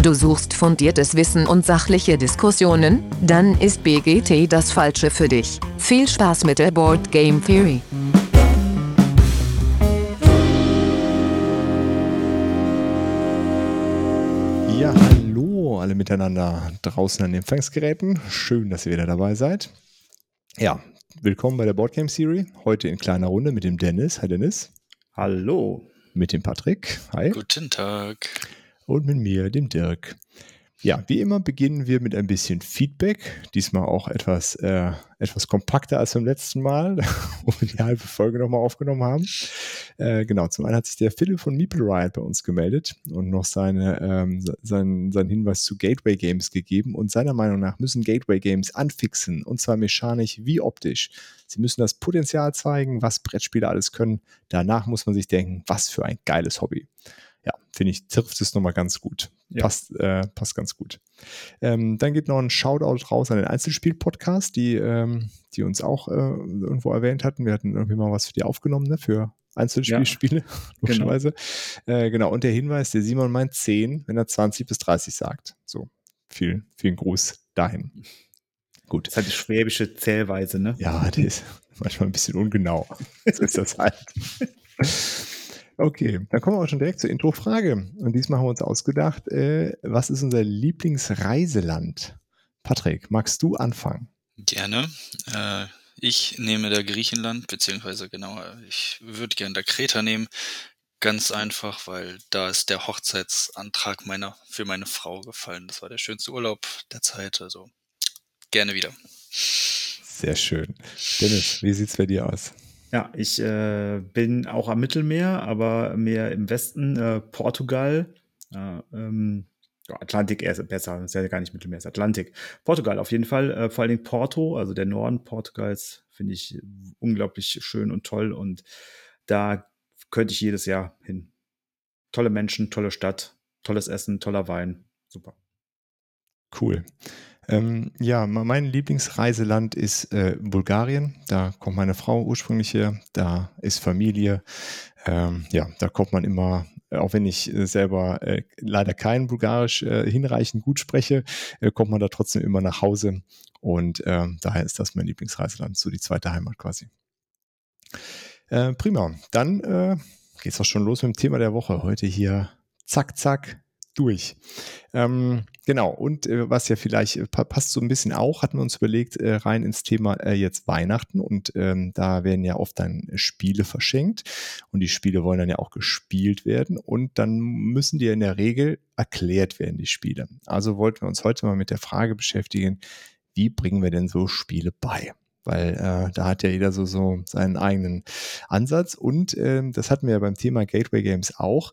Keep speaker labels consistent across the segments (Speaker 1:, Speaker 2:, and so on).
Speaker 1: Du suchst fundiertes Wissen und sachliche Diskussionen? Dann ist BGT das Falsche für dich. Viel Spaß mit der Board Game Theory.
Speaker 2: Ja, hallo alle miteinander draußen an den Empfangsgeräten. Schön, dass ihr wieder dabei seid. Ja, willkommen bei der Board Game Series. Heute in kleiner Runde mit dem Dennis. Hi Dennis.
Speaker 3: Hallo.
Speaker 2: Mit dem Patrick. Hi.
Speaker 4: Guten Tag
Speaker 2: und mit mir, dem Dirk. Ja, wie immer beginnen wir mit ein bisschen Feedback. Diesmal auch etwas, äh, etwas kompakter als beim letzten Mal, wo wir die halbe Folge nochmal aufgenommen haben. Äh, genau, zum einen hat sich der Philipp von Meeple Riot bei uns gemeldet und noch seine, ähm, seinen, seinen Hinweis zu Gateway Games gegeben. Und seiner Meinung nach müssen Gateway Games anfixen, und zwar mechanisch wie optisch. Sie müssen das Potenzial zeigen, was Brettspiele alles können. Danach muss man sich denken, was für ein geiles Hobby ja, finde ich, trifft es nochmal ganz gut. Ja. Passt, äh, passt ganz gut. Ähm, dann geht noch ein Shoutout raus an den Einzelspiel-Podcast, die, ähm, die uns auch äh, irgendwo erwähnt hatten. Wir hatten irgendwie mal was für die aufgenommen, ne? für Einzelspielspiele, ja, logischerweise. Genau. Äh, genau. Und der Hinweis, der Simon meint 10, wenn er 20 bis 30 sagt. So, vielen, vielen Gruß dahin.
Speaker 3: Gut. Das ist halt die schwäbische Zählweise, ne?
Speaker 2: Ja, die ist manchmal ein bisschen ungenau. so ist das halt. Okay, dann kommen wir auch schon direkt zur Intro-Frage. Und diesmal haben wir uns ausgedacht, äh, was ist unser Lieblingsreiseland? Patrick, magst du anfangen?
Speaker 4: Gerne. Äh, ich nehme da Griechenland, beziehungsweise genauer, ich würde gerne da Kreta nehmen. Ganz einfach, weil da ist der Hochzeitsantrag meiner, für meine Frau gefallen. Das war der schönste Urlaub der Zeit. Also gerne wieder.
Speaker 2: Sehr schön. Dennis, wie sieht es bei dir aus?
Speaker 3: Ja, ich äh, bin auch am Mittelmeer, aber mehr im Westen, äh, Portugal. Äh, ähm, Atlantik eher besser, ist ja gar nicht Mittelmeer, ist Atlantik. Portugal auf jeden Fall, äh, vor allen Dingen Porto, also der Norden Portugals, finde ich unglaublich schön und toll und da könnte ich jedes Jahr hin. Tolle Menschen, tolle Stadt, tolles Essen, toller Wein, super.
Speaker 2: Cool. Ähm, ja, mein Lieblingsreiseland ist äh, Bulgarien. Da kommt meine Frau ursprünglich her. Da ist Familie. Ähm, ja, da kommt man immer, auch wenn ich äh, selber äh, leider kein Bulgarisch äh, hinreichend gut spreche, äh, kommt man da trotzdem immer nach Hause. Und ähm, daher ist das mein Lieblingsreiseland, so die zweite Heimat quasi. Äh, prima. Dann äh, geht es auch schon los mit dem Thema der Woche. Heute hier zack, zack, durch. Ähm, genau, und äh, was ja vielleicht äh, passt so ein bisschen auch, hatten wir uns überlegt, äh, rein ins Thema äh, jetzt Weihnachten und ähm, da werden ja oft dann Spiele verschenkt und die Spiele wollen dann ja auch gespielt werden und dann müssen die ja in der Regel erklärt werden, die Spiele. Also wollten wir uns heute mal mit der Frage beschäftigen, wie bringen wir denn so Spiele bei? weil äh, da hat ja jeder so, so seinen eigenen Ansatz. Und äh, das hatten wir ja beim Thema Gateway Games auch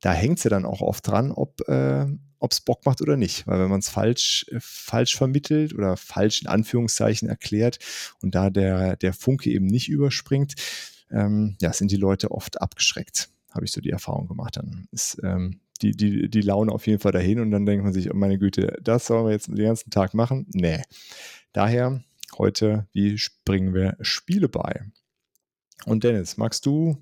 Speaker 2: da hängt es ja dann auch oft dran, ob äh, es Bock macht oder nicht. Weil wenn man es falsch, äh, falsch vermittelt oder falsch in Anführungszeichen erklärt und da der, der Funke eben nicht überspringt, ähm, ja, sind die Leute oft abgeschreckt. Habe ich so die Erfahrung gemacht. Dann ist ähm, die, die, die Laune auf jeden Fall dahin und dann denkt man sich, oh meine Güte, das sollen wir jetzt den ganzen Tag machen? Nee. Daher heute, wie springen wir Spiele bei? Und Dennis, magst du,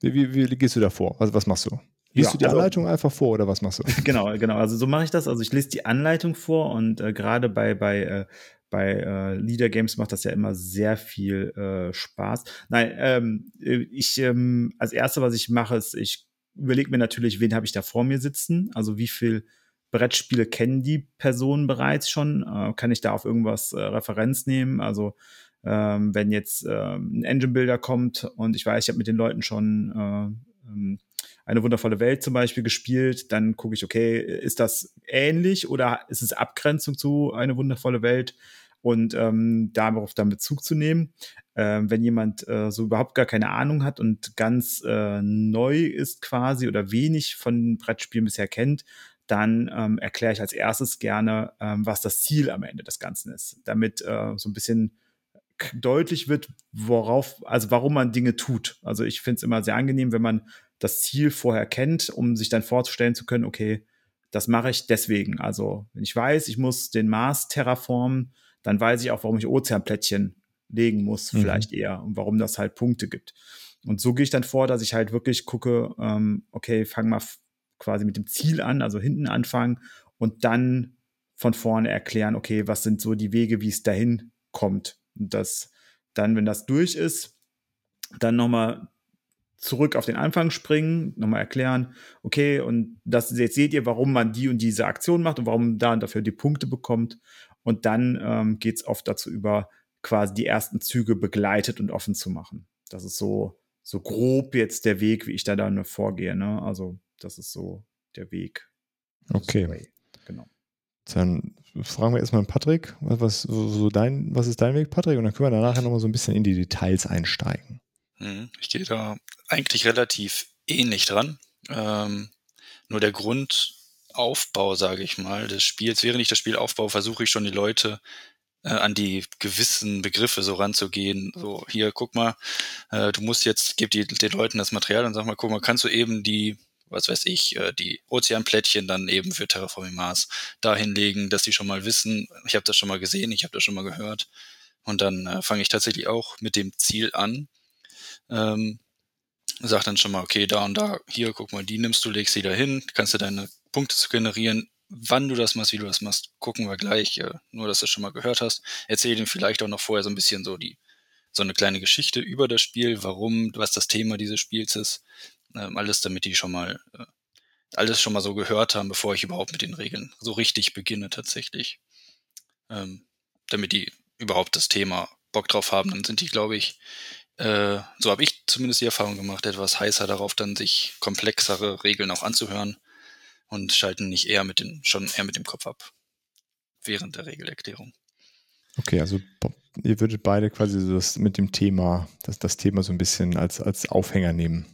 Speaker 2: wie, wie, wie gehst du da vor? Was, was machst du? Liest ja, du die also, Anleitung einfach vor oder was machst du?
Speaker 3: Genau, genau. Also so mache ich das. Also ich lese die Anleitung vor und äh, gerade bei, bei, äh, bei äh, Leader Games macht das ja immer sehr viel äh, Spaß. Nein, ähm, ich ähm, als erste, was ich mache, ist, ich überlege mir natürlich, wen habe ich da vor mir sitzen. Also wie viel Brettspiele kennen die Personen bereits schon? Äh, kann ich da auf irgendwas äh, Referenz nehmen? Also ähm, wenn jetzt ähm, ein Engine Builder kommt und ich weiß, ich habe mit den Leuten schon äh, ähm, eine wundervolle Welt zum Beispiel gespielt, dann gucke ich, okay, ist das ähnlich oder ist es Abgrenzung zu eine wundervolle Welt? Und ähm, darauf dann Bezug zu nehmen. Ähm, wenn jemand äh, so überhaupt gar keine Ahnung hat und ganz äh, neu ist quasi oder wenig von Brettspielen bisher kennt, dann ähm, erkläre ich als erstes gerne, ähm, was das Ziel am Ende des Ganzen ist, damit äh, so ein bisschen deutlich wird, worauf, also warum man Dinge tut. Also ich finde es immer sehr angenehm, wenn man das Ziel vorher kennt, um sich dann vorzustellen zu können, okay, das mache ich deswegen. Also, wenn ich weiß, ich muss den Mars terraformen, dann weiß ich auch, warum ich Ozeanplättchen legen muss, mhm. vielleicht eher, und warum das halt Punkte gibt. Und so gehe ich dann vor, dass ich halt wirklich gucke, ähm, okay, fang mal quasi mit dem Ziel an, also hinten anfangen und dann von vorne erklären, okay, was sind so die Wege, wie es dahin kommt. Und das dann, wenn das durch ist, dann nochmal zurück auf den Anfang springen, nochmal erklären, okay, und das jetzt seht ihr, warum man die und diese Aktion macht und warum da und dafür die Punkte bekommt. Und dann ähm, geht es oft dazu über, quasi die ersten Züge begleitet und offen zu machen. Das ist so, so grob jetzt der Weg, wie ich da dann vorgehe. Ne? Also, das ist so der Weg.
Speaker 2: Okay. Genau. Dann fragen wir erstmal Patrick, was, so dein, was ist dein Weg, Patrick? Und dann können wir danach nochmal so ein bisschen in die Details einsteigen.
Speaker 4: Mhm. Ich gehe da eigentlich relativ ähnlich dran. Ähm, nur der Grundaufbau, sage ich mal, des Spiels, während ich das Spiel aufbaue, versuche ich schon die Leute äh, an die gewissen Begriffe so ranzugehen. So, hier, guck mal, äh, du musst jetzt, gib die, den Leuten das Material und sag mal, guck mal, kannst du eben die, was weiß ich, äh, die Ozeanplättchen dann eben für Terraforming Mars da hinlegen, dass die schon mal wissen, ich habe das schon mal gesehen, ich habe das schon mal gehört. Und dann äh, fange ich tatsächlich auch mit dem Ziel an. Ähm, sag dann schon mal, okay, da und da, hier, guck mal, die nimmst du, legst sie da hin, kannst du deine Punkte zu generieren, Wann du das machst, wie du das machst, gucken wir gleich. Äh, nur, dass du schon mal gehört hast. Erzähl ihm vielleicht auch noch vorher so ein bisschen so die, so eine kleine Geschichte über das Spiel, warum, was das Thema dieses Spiels ist. Ähm, alles, damit die schon mal, äh, alles schon mal so gehört haben, bevor ich überhaupt mit den Regeln so richtig beginne tatsächlich. Ähm, damit die überhaupt das Thema Bock drauf haben, dann sind die, glaube ich, äh, so habe ich zumindest die Erfahrung gemacht, etwas heißer darauf, dann sich komplexere Regeln auch anzuhören und schalten nicht eher mit den, schon eher mit dem Kopf ab während der Regelerklärung.
Speaker 2: Okay, also ihr würdet beide quasi so das mit dem Thema, das, das Thema so ein bisschen als, als Aufhänger nehmen.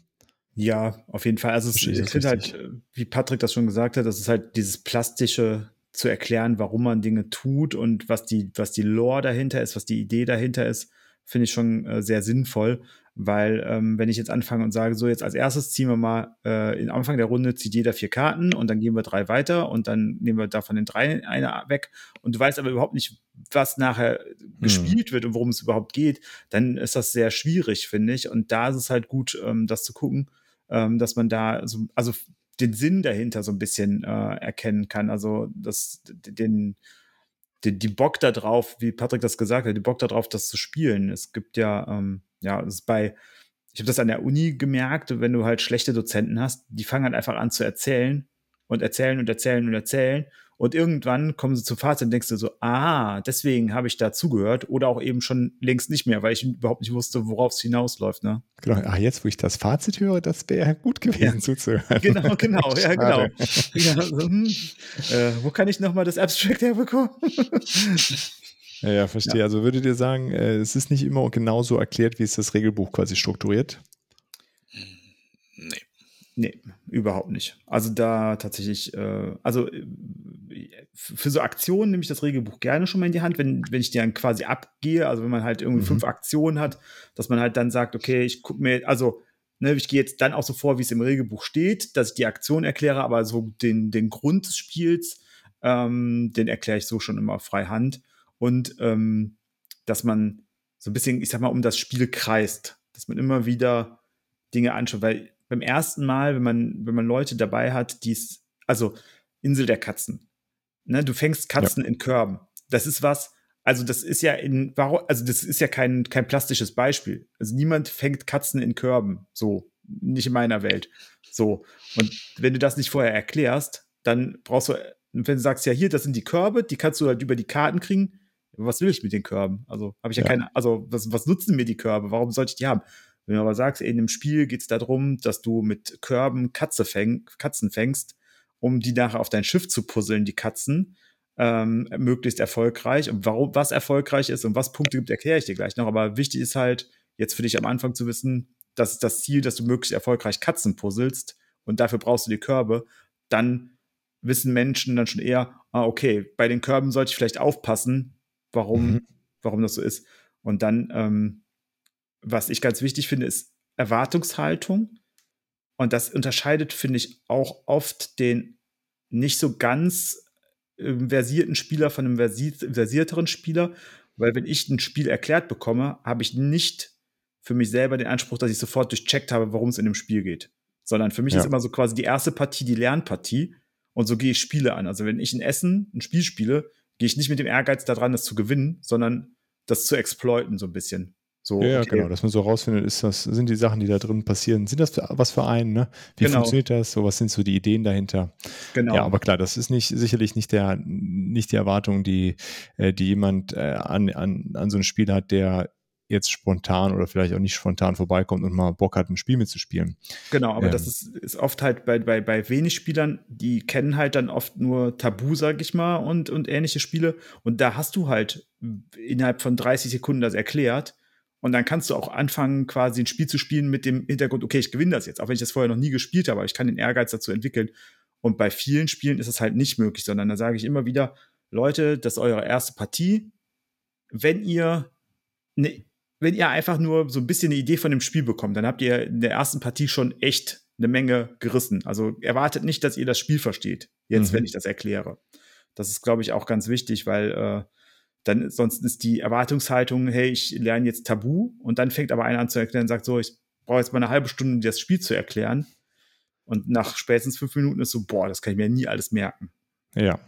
Speaker 3: Ja, auf jeden Fall. Also es, ich finde halt, wie Patrick das schon gesagt hat, das ist halt dieses plastische zu erklären, warum man Dinge tut und was die, was die Lore dahinter ist, was die Idee dahinter ist, finde ich schon äh, sehr sinnvoll. Weil ähm, wenn ich jetzt anfange und sage, so jetzt als erstes ziehen wir mal äh, in Anfang der Runde zieht jeder vier Karten und dann gehen wir drei weiter und dann nehmen wir davon den drei eine weg und du weißt aber überhaupt nicht, was nachher hm. gespielt wird und worum es überhaupt geht, dann ist das sehr schwierig, finde ich. Und da ist es halt gut, ähm, das zu gucken, ähm, dass man da so, also den Sinn dahinter so ein bisschen äh, erkennen kann. Also das, den, die, die Bock da drauf, wie Patrick das gesagt hat, die Bock da drauf, das zu spielen. Es gibt ja, ähm, ja, es ist bei, ich habe das an der Uni gemerkt, wenn du halt schlechte Dozenten hast, die fangen halt einfach an zu erzählen und erzählen und erzählen und erzählen. Und irgendwann kommen sie zum Fazit und denkst du so, ah, deswegen habe ich da zugehört oder auch eben schon längst nicht mehr, weil ich überhaupt nicht wusste, worauf es hinausläuft. Ne?
Speaker 2: Genau, ah, jetzt, wo ich das Fazit höre, das wäre gut gewesen ja. zuzuhören.
Speaker 3: Genau, genau, ja, genau. ja, so, hm, äh, wo kann ich nochmal das Abstract herbekommen?
Speaker 2: ja, ja, verstehe. Ja. Also würdet ihr sagen, äh, es ist nicht immer genauso erklärt, wie es das Regelbuch quasi strukturiert?
Speaker 4: Nee.
Speaker 3: Überhaupt nicht. Also da tatsächlich, äh, also äh, für so Aktionen nehme ich das Regelbuch gerne schon mal in die Hand, wenn, wenn ich die dann quasi abgehe, also wenn man halt irgendwie mhm. fünf Aktionen hat, dass man halt dann sagt, okay, ich gucke mir, also ne, ich gehe jetzt dann auch so vor, wie es im Regelbuch steht, dass ich die Aktion erkläre, aber so den, den Grund des Spiels, ähm, den erkläre ich so schon immer frei Hand. Und ähm, dass man so ein bisschen, ich sag mal, um das Spiel kreist, dass man immer wieder Dinge anschaut, weil beim ersten Mal, wenn man, wenn man Leute dabei hat, die es, also Insel der Katzen, ne, du fängst Katzen ja. in Körben. Das ist was, also das ist ja in, also das ist ja kein, kein plastisches Beispiel. Also niemand fängt Katzen in Körben, so, nicht in meiner Welt. So. Und wenn du das nicht vorher erklärst, dann brauchst du, wenn du sagst, ja, hier, das sind die Körbe, die kannst du halt über die Karten kriegen. Was will ich mit den Körben? Also habe ich ja, ja, keine, also was, was nutzen mir die Körbe? Warum sollte ich die haben? Wenn du aber sagst, in dem Spiel geht es darum, dass du mit Körben Katze fäng, Katzen fängst, um die nachher auf dein Schiff zu puzzeln, die Katzen, ähm, möglichst erfolgreich. Und warum, was erfolgreich ist und was Punkte gibt, erkläre ich dir gleich noch. Aber wichtig ist halt, jetzt für dich am Anfang zu wissen, das ist das Ziel, dass du möglichst erfolgreich Katzen puzzelst und dafür brauchst du die Körbe. Dann wissen Menschen dann schon eher, ah, okay, bei den Körben sollte ich vielleicht aufpassen, warum, mhm. warum das so ist. Und dann ähm, was ich ganz wichtig finde, ist Erwartungshaltung. Und das unterscheidet, finde ich, auch oft den nicht so ganz äh, versierten Spieler von einem versi versierteren Spieler. Weil wenn ich ein Spiel erklärt bekomme, habe ich nicht für mich selber den Anspruch, dass ich sofort durchcheckt habe, worum es in dem Spiel geht. sondern für mich
Speaker 2: Ja.
Speaker 3: ist immer so quasi die erste Partie die Lernpartie und so gehe ich Spiele an. Also wenn ich ein Essen, ein Spiel spiele, gehe ich nicht mit dem Ehrgeiz daran, das zu gewinnen, sondern das zu exploiten so ein bisschen. So,
Speaker 2: Ja,
Speaker 3: okay,
Speaker 2: genau, dass man so rausfindet, ist das, sind die Sachen, die da drin passieren, sind das für, was für einen, ne? Wie
Speaker 3: Genau.
Speaker 2: funktioniert das? So, was sind so die Ideen dahinter?
Speaker 3: genau.
Speaker 2: Ja, aber klar, das ist nicht sicherlich nicht der nicht die Erwartung, die, äh, die jemand äh, an, an, an so ein Spiel hat, der jetzt spontan oder vielleicht auch nicht spontan vorbeikommt und mal Bock hat, ein Spiel mitzuspielen.
Speaker 3: Genau, aber
Speaker 2: Ähm.
Speaker 3: das ist, ist oft halt bei, bei, bei wenig Spielern, die kennen halt dann oft nur Tabu, sag ich mal, und, und ähnliche Spiele. Und da hast du halt innerhalb von 30 Sekunden das erklärt. Und dann kannst du auch anfangen, quasi ein Spiel zu spielen mit dem Hintergrund, okay, ich gewinne das jetzt, auch wenn ich das vorher noch nie gespielt habe, aber ich kann den Ehrgeiz dazu entwickeln. Und bei vielen Spielen ist es halt nicht möglich, sondern da sage ich immer wieder, Leute, das ist eure erste Partie. Wenn ihr ne, wenn ihr einfach nur so ein bisschen eine Idee von dem Spiel bekommt, dann habt ihr in der ersten Partie schon echt eine Menge gerissen. Also erwartet nicht, dass ihr das Spiel versteht, jetzt,
Speaker 2: Mhm.
Speaker 3: wenn ich das erkläre. Das ist, glaube ich, auch ganz wichtig, weil äh, dann sonst ist die Erwartungshaltung, hey, ich lerne jetzt Tabu und dann fängt aber einer an zu erklären und sagt so, ich brauche jetzt mal eine halbe Stunde, um das Spiel zu erklären. Und nach spätestens fünf Minuten ist so, boah, das kann ich mir nie alles merken.
Speaker 2: Ja.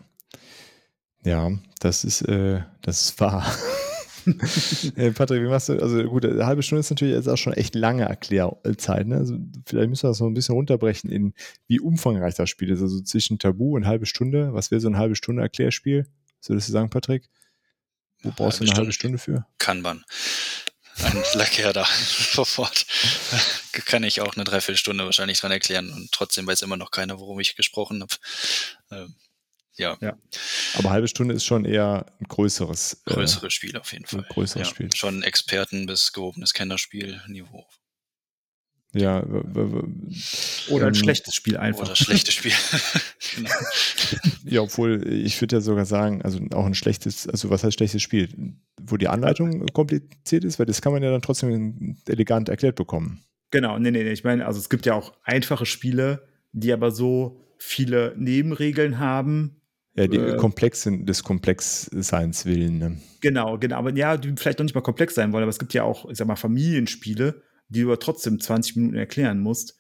Speaker 2: Ja, das ist, äh, das ist wahr. äh, Patrick, wie machst du? Also gut, eine halbe Stunde ist natürlich jetzt auch schon echt lange Erklärzeit. Ne? Also vielleicht müssen wir das noch ein bisschen runterbrechen in wie umfangreich das Spiel ist. Also zwischen Tabu und halbe Stunde. Was wäre so eine halbe Stunde Erklärspiel? Was würdest du sagen, Patrick? Wo brauchst du eine halbe Stunde für?
Speaker 4: Kanban. Ein Lackierda. Sofort. Kann ich auch eine Dreiviertelstunde wahrscheinlich dran erklären und trotzdem weiß immer noch keiner, worum ich gesprochen habe. Ähm, ja,
Speaker 2: Aber halbe Stunde ist schon eher ein größeres. äh,
Speaker 4: größeres Spiel auf jeden Fall.
Speaker 2: größeres
Speaker 4: ja,
Speaker 2: Spiel.
Speaker 4: Schon Experten bis gehobenes Kennerspielniveau.
Speaker 2: Ja,
Speaker 3: Oder ein
Speaker 2: ähm,
Speaker 3: schlechtes Spiel einfach.
Speaker 4: Oder schlechtes Spiel. genau.
Speaker 2: Ja, obwohl ich würde ja sogar sagen, also auch ein schlechtes, also was heißt schlechtes Spiel, wo die Anleitung kompliziert ist, weil das kann man ja dann trotzdem elegant erklärt bekommen.
Speaker 3: Genau, nee, nee, nee. Ich meine, also es gibt ja auch einfache Spiele, die aber so viele Nebenregeln haben.
Speaker 2: Ja, die
Speaker 3: Äh.
Speaker 2: komplex sind des Komplexseins willen. Ne?
Speaker 3: Genau, genau. Aber ja, die vielleicht noch nicht mal komplex sein wollen, aber es gibt ja auch, ich sag mal, Familienspiele, die du aber trotzdem 20 Minuten erklären musst,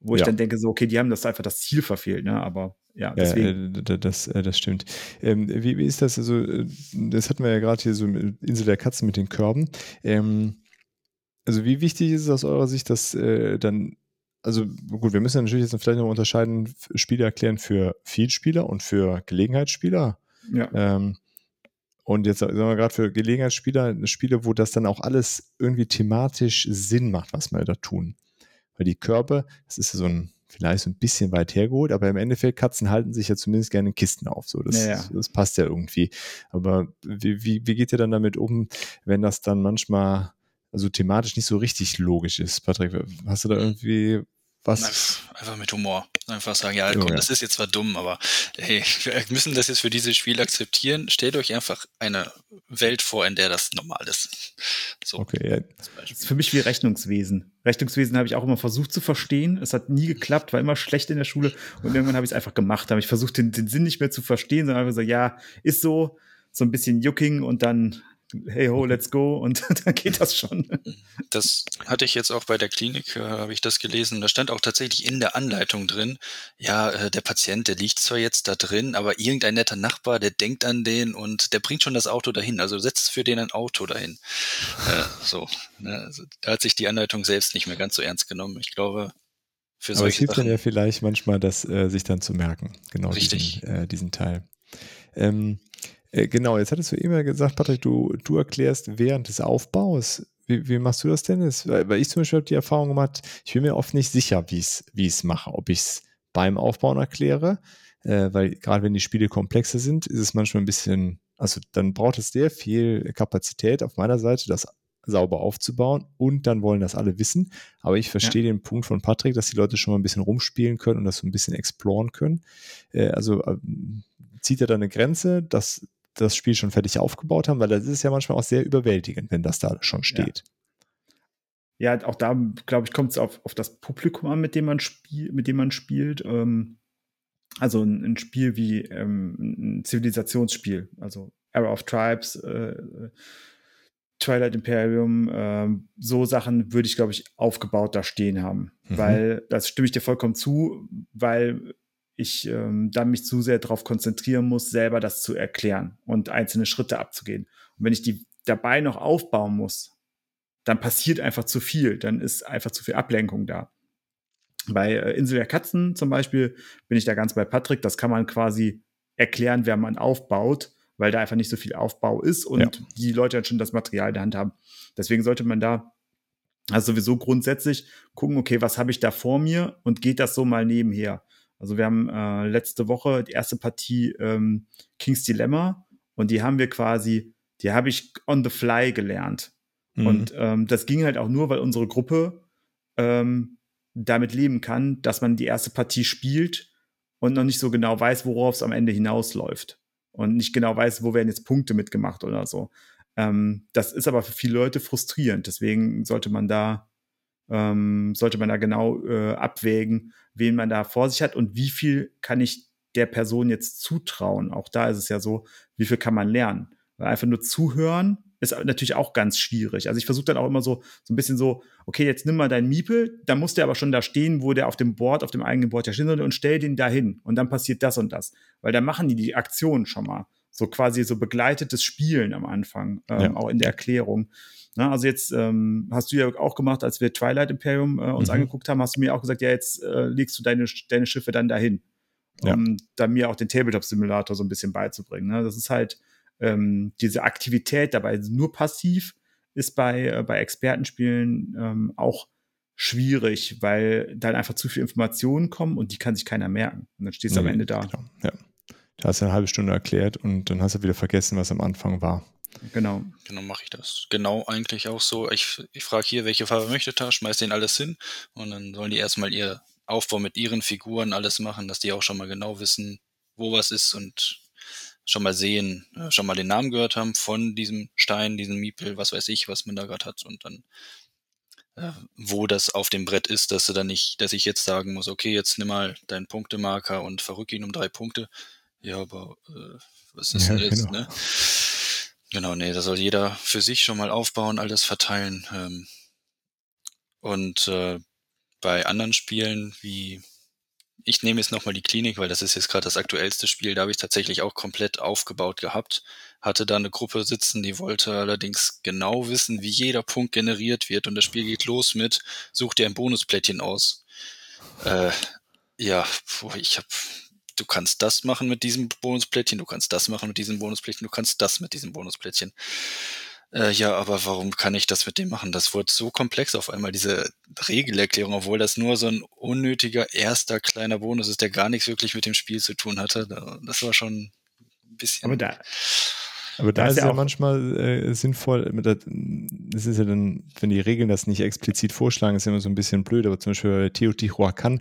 Speaker 3: wo ich
Speaker 2: Ja.
Speaker 3: dann denke, so, okay, die haben das einfach das Ziel verfehlt, ne? Aber ja,
Speaker 2: Ja,
Speaker 3: deswegen.
Speaker 2: äh, d- das, äh, das stimmt. Ähm, wie, wie ist das? Also, äh, das hatten wir ja gerade hier so Insel der Katzen mit den Körben. Ähm, also, wie wichtig ist es aus eurer Sicht, dass äh, dann, also gut, wir müssen natürlich jetzt vielleicht noch unterscheiden, Spiele erklären für Vielspieler und für Gelegenheitsspieler.
Speaker 3: ja.
Speaker 2: Ähm, und jetzt sagen wir gerade für Gelegenheitsspieler, Spiele, wo das dann auch alles irgendwie thematisch Sinn macht, was wir da tun. Weil die Körbe, das ist ja so ein, vielleicht so ein bisschen weit hergeholt, aber im Endeffekt, Katzen halten sich ja zumindest gerne in Kisten auf. So, das,
Speaker 3: Ja, ja.
Speaker 2: das passt ja irgendwie. Aber wie, wie, wie geht ihr dann damit um, wenn das dann manchmal, also thematisch nicht so richtig logisch ist? Patrick, hast du da irgendwie was?
Speaker 4: Einfach, mit Humor. Einfach sagen, ja, komm,
Speaker 2: ja.
Speaker 4: das ist jetzt zwar dumm, aber hey, wir müssen das jetzt für dieses Spiel akzeptieren. Stellt euch einfach eine Welt vor, in der das normal ist. So,
Speaker 2: Okay, ja,
Speaker 3: Das ist für mich wie Rechnungswesen. Rechnungswesen habe ich auch immer versucht zu verstehen. Es hat nie geklappt, war immer schlecht in der Schule. Und irgendwann habe ich es einfach gemacht. Da habe ich versucht, den, den Sinn nicht mehr zu verstehen, sondern einfach so, ja, ist so, so ein bisschen Jucking und dann, hey ho, let's go. Und dann geht das schon.
Speaker 4: Das hatte ich jetzt auch bei der Klinik, äh, habe ich das gelesen. Da stand auch tatsächlich in der Anleitung drin, ja, äh, der Patient, der liegt zwar jetzt da drin, aber irgendein netter Nachbar, der denkt an den und der bringt schon das Auto dahin. Also setzt für den ein Auto dahin. Äh, so, ne? also, da hat sich die Anleitung selbst nicht mehr ganz so ernst genommen. Ich glaube, für
Speaker 2: aber es hilft dann ja vielleicht manchmal, das äh, sich dann zu merken. Genau,
Speaker 4: Richtig.
Speaker 2: Diesen, äh, diesen Teil. Ähm, äh, genau, jetzt hattest du eben ja gesagt, Patrick, du, du erklärst während des Aufbaus. Wie, wie machst du das denn? Das, weil, weil ich zum Beispiel habe die Erfahrung gemacht, ich bin mir oft nicht sicher, wie ich es mache. Ob ich es beim Aufbauen erkläre, äh, weil gerade wenn die Spiele komplexer sind, ist es manchmal ein bisschen, also dann braucht es sehr viel Kapazität auf meiner Seite, das sauber aufzubauen und dann wollen das alle wissen. Aber ich verstehe den Punkt von Patrick, dass die Leute schon mal ein bisschen rumspielen können und das so ein bisschen exploren können. Äh, also ähm, zieht er da eine Grenze, dass das Spiel schon fertig aufgebaut haben, weil das ist ja manchmal auch sehr überwältigend, wenn das da schon steht.
Speaker 3: Ja, auch da, glaube ich, kommt es auf, auf das Publikum an, mit dem man, spiel, mit dem man spielt. Ähm, also ein, ein Spiel wie ähm, ein Zivilisationsspiel, also Era of Tribes, äh, Twilight Imperium, ähm, so Sachen würde ich, glaube ich, aufgebaut da stehen haben. Mhm. Weil, das stimme ich dir vollkommen zu, weil ich ähm, da mich zu sehr darauf konzentrieren muss, selber das zu erklären und einzelne Schritte abzugehen. Und wenn ich die dabei noch aufbauen muss, dann passiert einfach zu viel, dann ist einfach zu viel Ablenkung da. Bei äh, Insel der Katzen zum Beispiel bin ich da ganz bei Patrick, das kann man quasi erklären, wer man aufbaut, weil da einfach nicht so viel Aufbau ist und ja. die Leute dann schon das Material in der Hand haben. Deswegen sollte man da also sowieso grundsätzlich gucken, okay, was habe ich da vor mir und geht das so mal nebenher? Also wir haben äh, letzte Woche die erste Partie ähm, King's Dilemma und die haben wir quasi, die habe ich on the fly gelernt. Mhm. Und ähm, das ging halt auch nur, weil unsere Gruppe ähm, damit leben kann, dass man die erste Partie spielt und noch nicht so genau weiß, worauf es am Ende hinausläuft und nicht genau weiß, wo werden jetzt Punkte mitgemacht oder so. Ähm, das ist aber für viele Leute frustrierend. Deswegen sollte man da ähm, sollte man da genau äh, abwägen, wen man da vor sich hat und wie viel kann ich der Person jetzt zutrauen. Auch da ist es ja so, wie viel kann man lernen. Weil einfach nur zuhören ist natürlich auch ganz schwierig. Also ich versuche dann auch immer so, so ein bisschen so, okay, jetzt nimm mal deinen Miepel, dann muss der aber schon da stehen, wo der auf dem Board, auf dem eigenen Board ja stehen soll und stell den da hin. Und dann passiert das und das. Weil dann machen die die Aktion schon mal. So quasi so begleitetes Spielen am Anfang, ähm, ja. auch in der Erklärung. Na, also jetzt ähm, hast du ja auch gemacht, als wir Twilight Imperium äh, uns mhm. angeguckt haben, hast du mir auch gesagt, ja, jetzt äh, legst du deine, deine Schiffe dann dahin. Um ja. dann mir auch den Tabletop-Simulator so ein bisschen beizubringen. Ne? Das ist halt, ähm, diese Aktivität dabei nur passiv ist bei, äh, bei Expertenspielen ähm, auch schwierig, weil dann einfach zu viel Informationen kommen und die kann sich keiner merken. Und dann stehst du nee, am Ende da.
Speaker 2: Genau, ja. Da hast du eine halbe Stunde erklärt und dann hast du wieder vergessen, was am Anfang war.
Speaker 3: Genau.
Speaker 4: Genau mache ich das. Genau eigentlich auch so. Ich, ich frage hier, welche Farbe möchtet ihr, schmeiß denen alles hin und dann sollen die erstmal ihr Aufbau mit ihren Figuren alles machen, dass die auch schon mal genau wissen, wo was ist und schon mal sehen, äh, schon mal den Namen gehört haben von diesem Stein, diesem Miepel, was weiß ich, was man da gerade hat und dann äh, wo das auf dem Brett ist, dass du dann nicht, dass ich jetzt sagen muss, okay, jetzt nimm mal deinen Punktemarker und verrück ihn um drei Punkte. Ja, aber äh, was ist ja, denn jetzt, genau. ne? Genau, nee, da soll jeder für sich schon mal aufbauen, alles verteilen. Ähm, und äh, bei anderen Spielen wie ich nehme jetzt nochmal die Klinik, weil das ist jetzt gerade das aktuellste Spiel. Da habe ich tatsächlich auch komplett aufgebaut gehabt. Hatte da eine Gruppe sitzen, die wollte allerdings genau wissen, wie jeder Punkt generiert wird. Und das Spiel geht los mit, such dir ein Bonusplättchen aus. Äh, ja, ich habe du kannst das machen mit diesem Bonusplättchen, du kannst das machen mit diesem Bonusplättchen, du kannst das mit diesem Bonusplättchen. Äh, ja, aber warum kann ich das mit dem machen? Das wurde so komplex auf einmal, diese Regelerklärung, obwohl das nur so ein unnötiger erster kleiner Bonus ist, der gar nichts wirklich mit dem Spiel zu tun hatte. Das war schon ein bisschen.
Speaker 2: Aber da, aber da, da ist, ja, ja manchmal äh, sinnvoll, das ist ja dann, wenn die Regeln das nicht explizit vorschlagen, ist ja immer so ein bisschen blöd, aber zum Beispiel Teotihuacan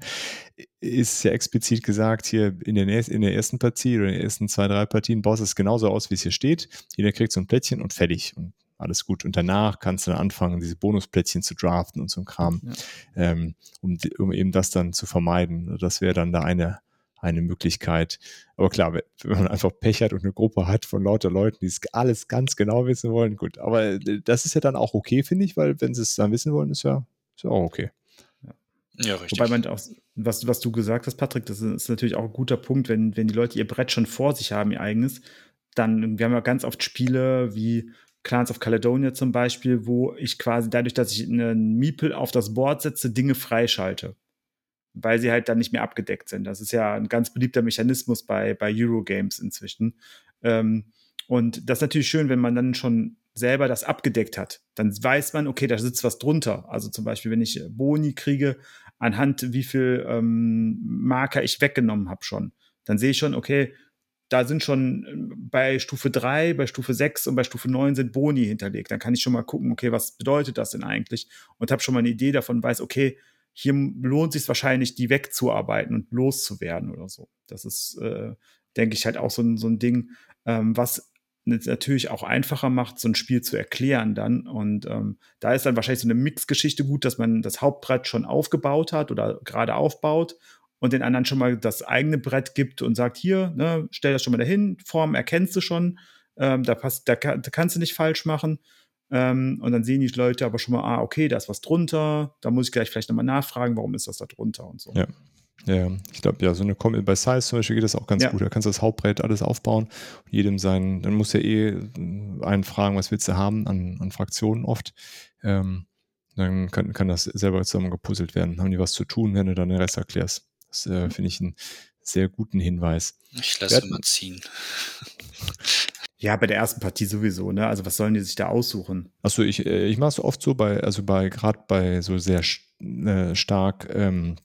Speaker 2: ist ja explizit gesagt, hier in, den, in der ersten Partie oder in den ersten zwei, drei Partien baust du es genauso aus, wie es hier steht. Jeder kriegt so ein Plättchen und fertig. Und alles gut. Und danach kannst du dann anfangen, diese Bonusplättchen zu draften und so ein Kram, ja. ähm, um, um eben das dann zu vermeiden. Das wäre dann da eine, eine Möglichkeit. Aber klar, wenn man einfach Pech hat und eine Gruppe hat von lauter Leuten, die es alles ganz genau wissen wollen, gut. Aber äh, das ist ja dann auch okay, finde ich, weil wenn sie es dann wissen wollen, ist ja, ist ja auch okay.
Speaker 3: Ja, richtig. Wobei man auch, was, was du gesagt hast, Patrick, das ist natürlich auch ein guter Punkt, wenn, wenn die Leute ihr Brett schon vor sich haben, ihr eigenes, dann, wir haben ja ganz oft Spiele wie Clans of Caledonia zum Beispiel, wo ich quasi dadurch, dass ich einen Meeple auf das Board setze, Dinge freischalte. Weil sie halt dann nicht mehr abgedeckt sind. Das ist ja ein ganz beliebter Mechanismus bei, bei Eurogames inzwischen. Ähm, und das ist natürlich schön, wenn man dann schon selber das abgedeckt hat. Dann weiß man, okay, da sitzt was drunter. Also zum Beispiel, wenn ich Boni kriege, anhand wie viel ähm, Marker ich weggenommen habe schon, dann sehe ich schon, okay, da sind schon äh, bei Stufe 3, bei Stufe 6 und bei Stufe 9 sind Boni hinterlegt. Dann kann ich schon mal gucken, okay, was bedeutet das denn eigentlich? Und habe schon mal eine Idee davon, weiß, okay, hier lohnt sich wahrscheinlich, die wegzuarbeiten und loszuwerden oder so. Das ist, äh, denke ich, halt auch so ein, so ein Ding, ähm, was natürlich auch einfacher macht, so ein Spiel zu erklären dann. Und ähm, da ist dann wahrscheinlich so eine Mixgeschichte gut, dass man das Hauptbrett schon aufgebaut hat oder gerade aufbaut und den anderen schon mal das eigene Brett gibt und sagt, hier, ne, stell das schon mal dahin, Form erkennst du schon, ähm, da, passt, da, da, kannst du nicht falsch machen. Ähm, und dann sehen die Leute aber schon mal, ah, okay, da ist was drunter, da muss ich gleich vielleicht nochmal nachfragen, warum ist das da drunter und so.
Speaker 2: Ja. Ja, ich glaube, ja, so eine Com bei Size zum Beispiel geht das auch ganz
Speaker 3: Ja.
Speaker 2: gut. Da kannst du das Hauptbrett alles aufbauen. Jedem sein, dann muss ja eh einen fragen, was willst du haben an, an Fraktionen oft. Ähm, dann kann, kann das selber zusammen gepuzzelt werden. Haben die was zu tun, wenn du dann den Rest erklärst. Das äh, finde ich einen sehr guten Hinweis.
Speaker 4: Ich lasse mal ziehen.
Speaker 3: Ja, bei der ersten Partie sowieso, ne? Also was sollen die sich da aussuchen?
Speaker 2: Achso, ich, äh, ich mache es oft so bei, also bei, gerade bei so sehr äh, stark ähm,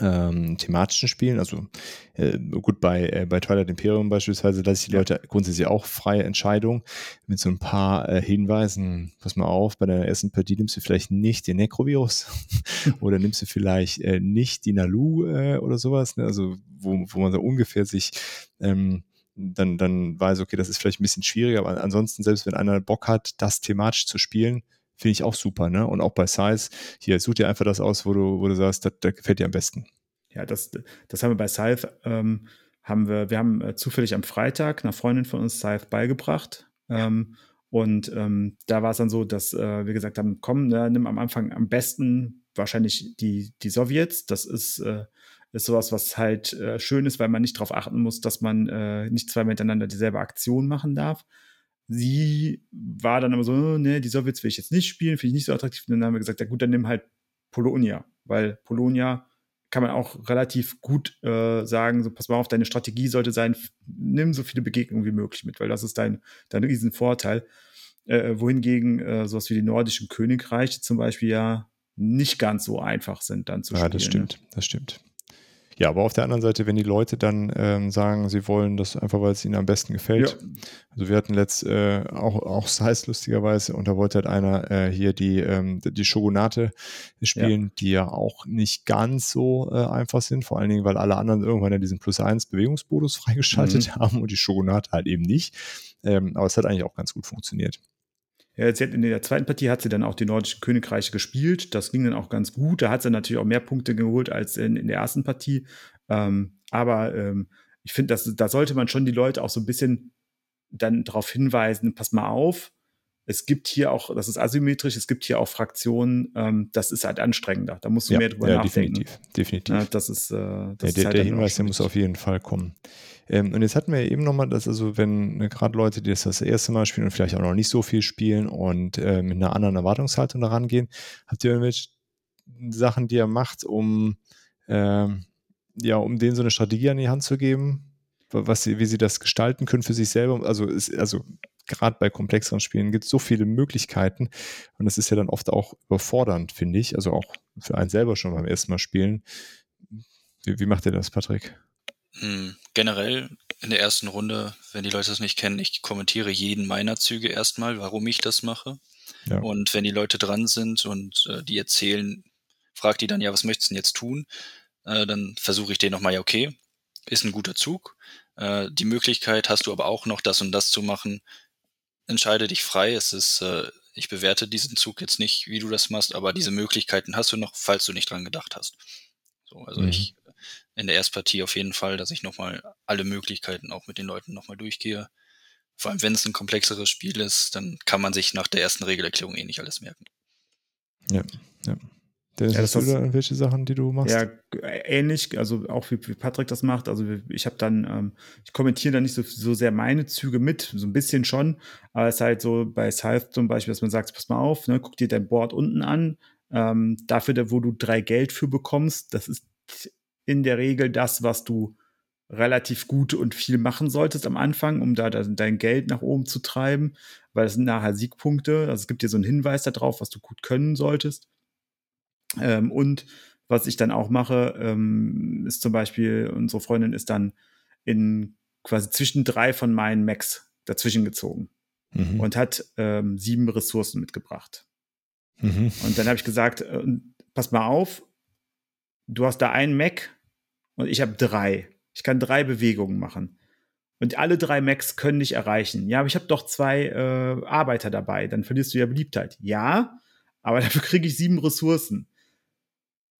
Speaker 2: ähm, thematischen Spielen, also äh, gut, bei, äh, bei Twilight Imperium beispielsweise lasse ich die. Leute grundsätzlich auch freie Entscheidung mit so ein paar äh, Hinweisen. Pass mal auf, bei der ersten Partie nimmst du vielleicht nicht den Necrovirus oder nimmst du vielleicht äh, nicht die Nalu äh, oder sowas, ne? also wo, wo man so ungefähr sich ähm, dann, dann weiß, okay, das ist vielleicht ein bisschen schwieriger, aber ansonsten, selbst wenn einer Bock hat, das thematisch zu spielen, finde ich auch super, ne? Und auch bei Size, hier, such dir einfach das aus, wo du, wo du sagst, das, das gefällt dir am besten.
Speaker 3: Ja, das, das haben wir bei Scythe, ähm, haben wir, wir haben äh, zufällig am Freitag einer Freundin von uns Scythe beigebracht. Ähm, und ähm, da war es dann so, dass äh, wir gesagt haben, komm, ne, nimm am Anfang am besten wahrscheinlich die, die Sowjets. Das ist, äh, ist sowas, was halt äh, schön ist, weil man nicht darauf achten muss, dass man äh, nicht zwei miteinander dieselbe Aktion machen darf. Sie war dann aber so, oh, ne, die Sowjets will ich jetzt nicht spielen, finde ich nicht so attraktiv. Und dann haben wir gesagt, ja gut, dann nimm halt Polonia, weil Polonia kann man auch relativ gut äh, sagen, so pass mal auf, deine Strategie sollte sein, nimm so viele Begegnungen wie möglich mit, weil das ist dein, dein Riesenvorteil. Äh, wohingegen äh, sowas wie die nordischen Königreiche zum Beispiel ja nicht ganz so einfach sind dann zu
Speaker 2: ja,
Speaker 3: spielen.
Speaker 2: das
Speaker 3: ne?
Speaker 2: stimmt, das stimmt. Ja, aber auf der anderen Seite, wenn die Leute dann ähm, sagen, sie wollen das einfach, weil es ihnen am besten gefällt.
Speaker 3: Ja.
Speaker 2: Also wir hatten letzt äh, auch, auch Size lustigerweise und da wollte halt einer äh, hier die, ähm, die Shogunate spielen, die ja auch nicht ganz so äh, einfach sind, vor allen Dingen, weil alle anderen irgendwann ja diesen Plus 1 Bewegungsmodus freigeschaltet
Speaker 3: Mhm.
Speaker 2: haben und die Shogunate halt eben nicht. Ähm, aber es hat eigentlich auch ganz gut funktioniert.
Speaker 3: Ja, sie hat in der zweiten Partie hat sie dann auch die nordischen Königreiche gespielt. Das ging dann auch ganz gut. Da hat sie natürlich auch mehr Punkte geholt als in, in der ersten Partie. Ähm, aber ähm, ich finde, da sollte man schon die Leute auch so ein bisschen dann darauf hinweisen, pass mal auf. Es gibt hier auch, das ist asymmetrisch, es gibt hier auch Fraktionen, ähm, das ist halt anstrengender. Da musst du
Speaker 2: Ja,
Speaker 3: mehr drüber
Speaker 2: ja
Speaker 3: nachdenken.
Speaker 2: definitiv. definitiv.
Speaker 3: Ja, das ist, äh, das
Speaker 2: Ja,
Speaker 3: ist
Speaker 2: der,
Speaker 3: halt
Speaker 2: der Hinweis, der muss auf jeden Fall kommen. Ähm, und jetzt hatten wir eben nochmal, dass also wenn ne, gerade Leute, die das das erste Mal spielen und vielleicht auch noch nicht so viel spielen und äh, mit einer anderen Erwartungshaltung da rangehen, habt ihr irgendwelche Sachen, die ihr macht, um ähm, ja, um denen so eine Strategie an die Hand zu geben, wa- was sie, wie sie das gestalten können für sich selber? Also, ist, also gerade bei komplexeren Spielen gibt es so viele Möglichkeiten und das ist ja dann oft auch überfordernd, finde ich. Also auch für einen selber schon beim ersten Mal spielen. Wie, wie macht ihr das, Patrick?
Speaker 4: Hm, generell in der ersten Runde, wenn die Leute das nicht kennen, ich kommentiere jeden meiner Züge erstmal, warum ich das mache.
Speaker 2: Ja.
Speaker 4: Und wenn die Leute dran sind und äh, die erzählen, fragt die dann, ja, was möchtest du denn jetzt tun? Äh, dann versuche ich denen nochmal, ja, okay, ist ein guter Zug. Äh, die Möglichkeit hast du aber auch noch, das und das zu machen. Entscheide dich frei. Es ist, äh, ich bewerte diesen Zug jetzt nicht, wie du das machst, aber diese Möglichkeiten hast du noch, falls du nicht dran gedacht hast. So, also
Speaker 2: Mhm.
Speaker 4: ich in der Erstpartie auf jeden Fall, dass ich nochmal alle Möglichkeiten auch mit den Leuten nochmal durchgehe. Vor allem, wenn es ein komplexeres Spiel ist, dann kann man sich nach der ersten Regelerklärung eh nicht alles merken.
Speaker 2: Ja, ja. Dennis,
Speaker 3: Ja,
Speaker 2: hast
Speaker 3: das
Speaker 2: du
Speaker 3: hast-
Speaker 2: da irgendwelche Sachen, die du machst?
Speaker 3: Ja, g- ähnlich, also auch wie, wie Patrick das macht. Also ich habe dann, ähm, ich kommentiere dann nicht so, so sehr meine Züge mit, so ein bisschen schon, aber es ist halt so bei Scythe zum Beispiel, dass man sagt, pass mal auf, ne, guck dir dein Board unten an, ähm, dafür, da, wo du drei Geld für bekommst, das ist in der Regel das, was du relativ gut und viel machen solltest am Anfang, um da dein Geld nach oben zu treiben, weil das sind nachher Siegpunkte. Also es gibt dir so einen Hinweis darauf, was du gut können solltest. Ähm, und was ich dann auch mache, ähm, ist zum Beispiel, unsere Freundin ist dann in quasi zwischen drei von meinen Macs dazwischen gezogen
Speaker 2: Mhm.
Speaker 3: und hat ähm, sieben Ressourcen mitgebracht.
Speaker 2: Mhm.
Speaker 3: Und dann habe ich gesagt, äh, pass mal auf, du hast da einen Mac und ich habe drei. Ich kann drei Bewegungen machen. Und alle drei Macs können dich erreichen. Ja, aber ich habe doch zwei äh, Arbeiter dabei. Dann verlierst du ja Beliebtheit. Ja, aber dafür kriege ich sieben Ressourcen.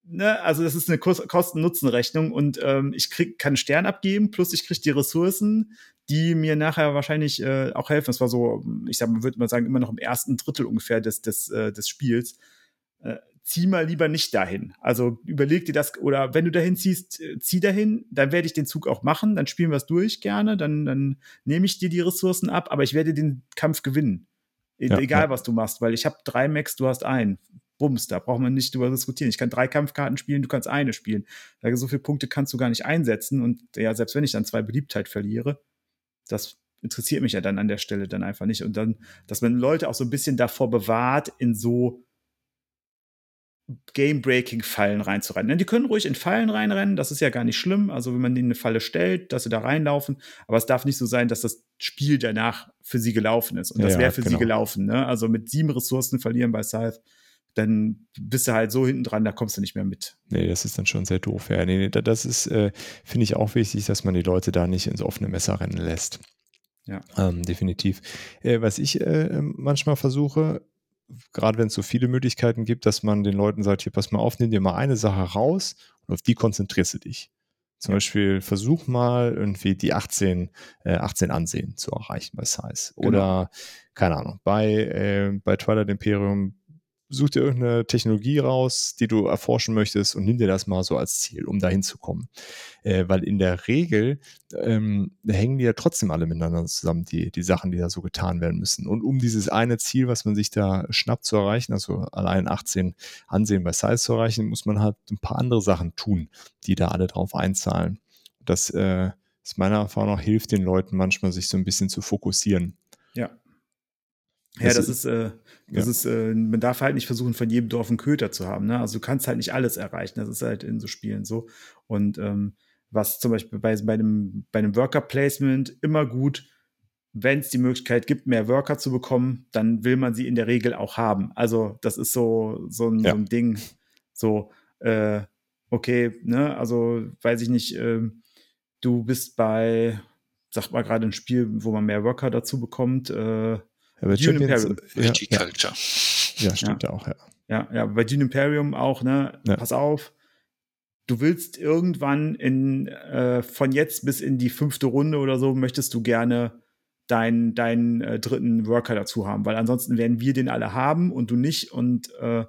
Speaker 3: ne, also das ist eine Kosten-Nutzen-Rechnung und ähm, ich krieg, kann einen Stern abgeben, plus ich kriege die Ressourcen, die mir nachher wahrscheinlich äh, auch helfen. Das war so, ich sag, würde mal sagen, immer noch im ersten Drittel ungefähr des, des, äh, des Spiels. Äh, zieh mal lieber nicht dahin. Also überleg dir das, oder wenn du dahin ziehst, äh, zieh dahin, dann werde ich den Zug auch machen, dann spielen wir es durch gerne, dann, dann nehme ich dir die Ressourcen ab, aber ich werde den Kampf gewinnen. E ja, egal, ja. was du machst, weil ich habe drei Max, du hast einen. Bums, da braucht man nicht drüber diskutieren. Ich kann drei Kampfkarten spielen, du kannst eine spielen. So viele Punkte kannst du gar nicht einsetzen und ja, selbst wenn ich dann zwei Beliebtheit verliere, das interessiert mich ja dann an der Stelle dann einfach nicht. Und dann, dass man Leute auch so ein bisschen davor bewahrt, in so Game-Breaking-Fallen reinzurennen. Die können ruhig in Fallen reinrennen, das ist ja gar nicht schlimm. Also, wenn man ihnen eine Falle stellt, dass sie da reinlaufen. Aber es darf nicht so sein, dass das Spiel danach für sie gelaufen ist. Und das ja, wäre für genau. sie gelaufen. Ne? Also mit sieben Ressourcen verlieren bei Scythe dann bist du halt so hinten dran, da kommst du nicht mehr mit.
Speaker 2: Nee, das ist dann schon sehr doof. Ja, nee, das ist, äh, finde ich auch wichtig, dass man die Leute da nicht ins offene Messer rennen lässt. Ja. Ähm, definitiv. Äh, was ich äh, manchmal versuche, gerade wenn es so viele Möglichkeiten gibt, dass man den Leuten sagt, hier pass mal auf, nimm dir mal eine Sache raus und auf die konzentrierst du dich. Zum. Beispiel versuch mal irgendwie die 18, äh, 18 Ansehen zu erreichen bei Size. Genau. Oder, keine Ahnung, bei, äh, bei Twilight Imperium such dir irgendeine Technologie raus, die du erforschen möchtest und nimm dir das mal so als Ziel, um dahin zu kommen. Äh, weil in der Regel ähm, hängen die ja trotzdem alle miteinander zusammen, die, die Sachen, die da so getan werden müssen. Und um dieses eine Ziel, was man sich da schnappt zu erreichen, also allein 18 Ansehen bei Size zu erreichen, muss man halt ein paar andere Sachen tun, die da alle drauf einzahlen. Das äh, ist meiner Erfahrung nach hilft den Leuten manchmal, sich so ein bisschen zu fokussieren.
Speaker 3: Ja, ja, das, ist, äh, das ja. ist, äh, man darf halt nicht versuchen, von jedem Dorf einen Köter zu haben. Ne? Also du kannst halt nicht alles erreichen. Das ist halt in so Spielen so. Und ähm, was zum Beispiel bei, bei einem, bei einem Worker-Placement immer gut, wenn es die Möglichkeit gibt, mehr Worker zu bekommen, dann will man sie in der Regel auch haben. Also das ist so, so, ein, ja. so ein Ding. So, äh, okay, ne, also weiß ich nicht, äh, du bist bei, sag mal gerade ein Spiel, wo man mehr Worker dazu bekommt, äh,
Speaker 2: bei Dune Imperium.
Speaker 4: Ja, Culture.
Speaker 2: Ja, stimmt ja. auch, ja.
Speaker 3: Ja, ja, bei Dune Imperium auch, ne? Ja. Pass auf, du willst irgendwann in äh, von jetzt bis in die fünfte Runde oder so, möchtest du gerne deinen deinen äh, dritten Worker dazu haben, weil ansonsten werden wir den alle haben und du nicht. Und äh,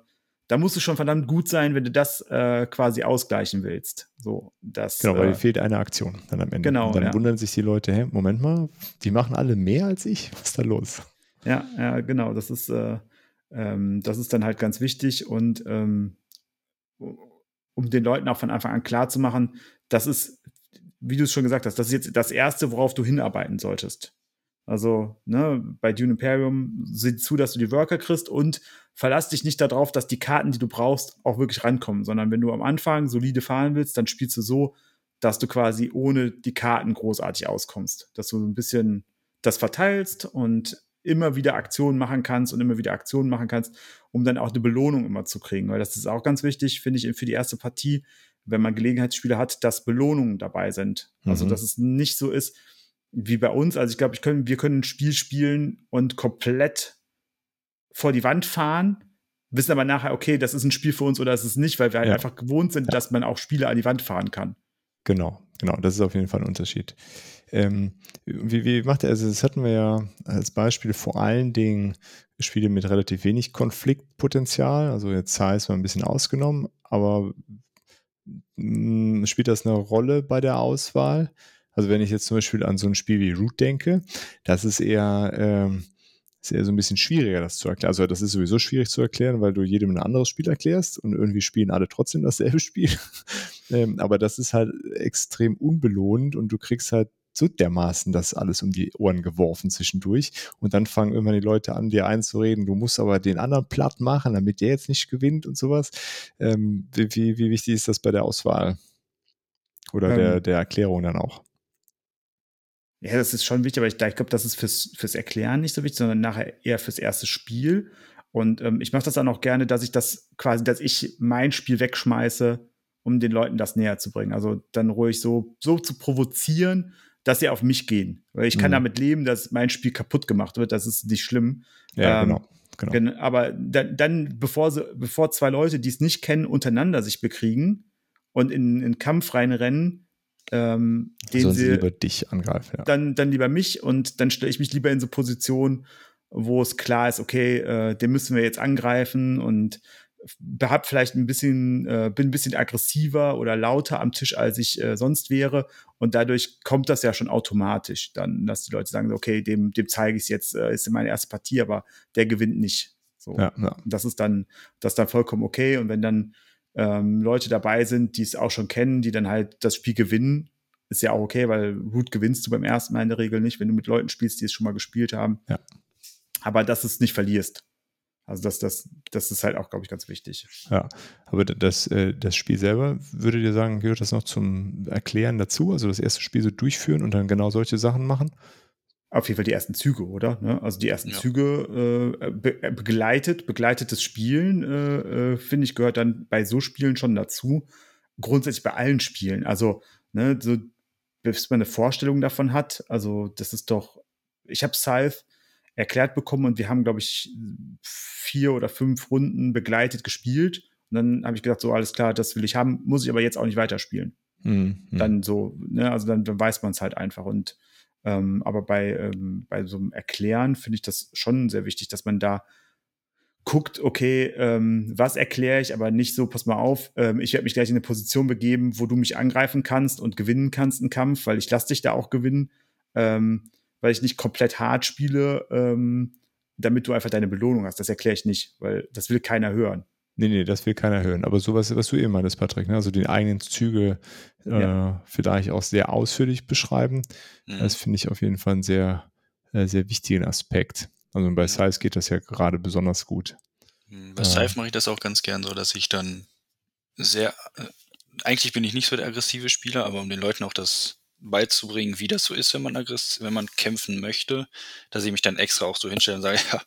Speaker 3: da musst du schon verdammt gut sein, wenn du das äh, quasi ausgleichen willst. So, das,
Speaker 2: genau, weil äh, fehlt eine Aktion dann am Ende.
Speaker 3: Genau.
Speaker 2: Und dann ja. wundern sich die Leute, hä, Moment mal, die machen alle mehr als ich? Was ist da los?
Speaker 3: Ja, ja, genau. Das ist, äh, ähm, das ist dann halt ganz wichtig und ähm, um den Leuten auch von Anfang an klar zu machen, das ist, wie du es schon gesagt hast, das ist jetzt das Erste, worauf du hinarbeiten solltest. Also, ne, bei Dune Imperium sieh zu, dass du die Worker kriegst und verlass dich nicht darauf, dass die Karten, die du brauchst, auch wirklich rankommen, sondern wenn du am Anfang solide fahren willst, dann spielst du so, dass du quasi ohne die Karten großartig auskommst. Dass du ein bisschen das verteilst und immer wieder Aktionen machen kannst und immer wieder Aktionen machen kannst, um dann auch eine Belohnung immer zu kriegen. Weil das ist auch ganz wichtig, finde ich, für die erste Partie, wenn man Gelegenheitsspiele hat, dass Belohnungen dabei sind. Also, mhm. Also, dass es nicht so ist wie bei uns. Also, ich glaube, ich können, wir können ein Spiel spielen und komplett vor die Wand fahren, wissen aber nachher, okay, das ist ein Spiel für uns oder ist es nicht, weil wir halt ja. einfach gewohnt sind, ja. dass man auch Spiele an die Wand fahren kann.
Speaker 2: Genau, genau, das ist auf jeden Fall ein Unterschied. Ähm, wie, wie macht er, also das hatten wir ja als Beispiel vor allen Dingen Spiele mit relativ wenig Konfliktpotenzial, also jetzt Size mal ein bisschen ausgenommen, aber mh, mm, spielt das eine Rolle bei der Auswahl? Also wenn ich jetzt zum Beispiel an so ein Spiel wie Root denke, das ist eher, ähm, ist eher so ein bisschen schwieriger, das zu erklären. Also das ist sowieso schwierig zu erklären, weil du jedem ein anderes Spiel erklärst und irgendwie spielen alle trotzdem dasselbe Spiel. ähm, aber das ist halt extrem unbelohnt und du kriegst halt so dermaßen das alles um die Ohren geworfen zwischendurch. Und dann fangen immer die Leute an, dir einzureden, du musst aber den anderen platt machen, damit der jetzt nicht gewinnt und sowas. Ähm, wie, wie wichtig ist das bei der Auswahl? Oder ähm, der, der Erklärung dann auch?
Speaker 3: Ja, das ist schon wichtig, aber ich, ich glaube, das ist fürs, fürs Erklären nicht so wichtig, sondern nachher eher fürs erste Spiel. Und ähm, ich mache das dann auch gerne, dass ich das quasi, dass ich mein Spiel wegschmeiße, um den Leuten das näher zu bringen. Also dann ruhig so, so zu provozieren, dass sie auf mich gehen. Weil ich kann mhm. damit leben, dass mein Spiel kaputt gemacht wird. Das ist nicht schlimm.
Speaker 2: Ja,
Speaker 3: ähm,
Speaker 2: genau. genau.
Speaker 3: Aber dann, dann bevor, sie, bevor zwei Leute, die es nicht kennen, untereinander sich bekriegen und in, in Kampf reinrennen, ähm, den
Speaker 2: Sollen
Speaker 3: sie,
Speaker 2: lieber dich angreifen, ja.
Speaker 3: dann, dann lieber mich und dann stelle ich mich lieber in so Position, wo es klar ist, okay, äh, den müssen wir jetzt angreifen und hab vielleicht ein bisschen, äh, bin ein bisschen aggressiver oder lauter am Tisch, als ich äh, sonst wäre. Und dadurch kommt das ja schon automatisch dann, dass die Leute sagen, okay, dem, dem zeige ich es jetzt, äh, ist meine erste Partie, aber der gewinnt nicht. So.
Speaker 2: Ja, ja.
Speaker 3: Das ist dann, das ist dann vollkommen okay. Und wenn dann ähm, Leute dabei sind, die es auch schon kennen, die dann halt das Spiel gewinnen, ist ja auch okay, weil Root gewinnst du beim ersten Mal in der Regel nicht, wenn du mit Leuten spielst, die es schon mal gespielt haben.
Speaker 2: Ja.
Speaker 3: Aber dass du es nicht verlierst. Also das, das, das ist halt auch, glaube ich, ganz wichtig.
Speaker 2: Ja, aber das, äh, das Spiel selber, würdet ihr sagen, gehört das noch zum Erklären dazu? Also das erste Spiel so durchführen und dann genau solche Sachen machen?
Speaker 3: Auf jeden Fall die ersten Züge, oder? Ne? Also die ersten
Speaker 4: Ja.
Speaker 3: Züge äh, be äh, begleitet, begleitetes Spielen, äh, äh, finde ich, gehört dann bei so Spielen schon dazu. Grundsätzlich bei allen Spielen. Also, ne, so, bis man eine Vorstellung davon hat. Also, das ist doch, ich habe Scythe erklärt bekommen und wir haben, glaube ich, vier oder fünf Runden begleitet gespielt. Und dann habe ich gedacht, so alles klar, das will ich haben, muss ich aber jetzt auch nicht weiterspielen
Speaker 2: mhm.
Speaker 3: dann so, ne, also dann, dann weiß man es halt einfach. Und ähm, aber bei, ähm, bei so einem Erklären finde ich das schon sehr wichtig, dass man da guckt, okay, ähm, was erkläre ich, aber nicht so, pass mal auf, ähm, ich werde mich gleich in eine Position begeben, wo du mich angreifen kannst und gewinnen kannst einen Kampf, weil ich lasse dich da auch gewinnen, ähm, weil ich nicht komplett hart spiele, ähm, damit du einfach deine Belohnung hast. Das erkläre ich nicht, weil das will keiner hören.
Speaker 2: Nee, nee, das will keiner hören. Aber sowas, was du eben meintest, Patrick, ne? also die eigenen Züge äh, vielleicht auch sehr ausführlich beschreiben,
Speaker 4: Mhm.
Speaker 2: das finde ich auf jeden Fall einen sehr, äh, sehr wichtigen Aspekt. Also bei Size geht das ja gerade besonders gut.
Speaker 4: Mhm. Bei. Scythe mache ich das auch ganz gern so, dass ich dann sehr, äh, eigentlich bin ich nicht so der aggressive Spieler, aber um den Leuten auch das beizubringen, wie das so ist, wenn man wenn man kämpfen möchte, dass ich mich dann extra auch so hinstelle und sage, ja,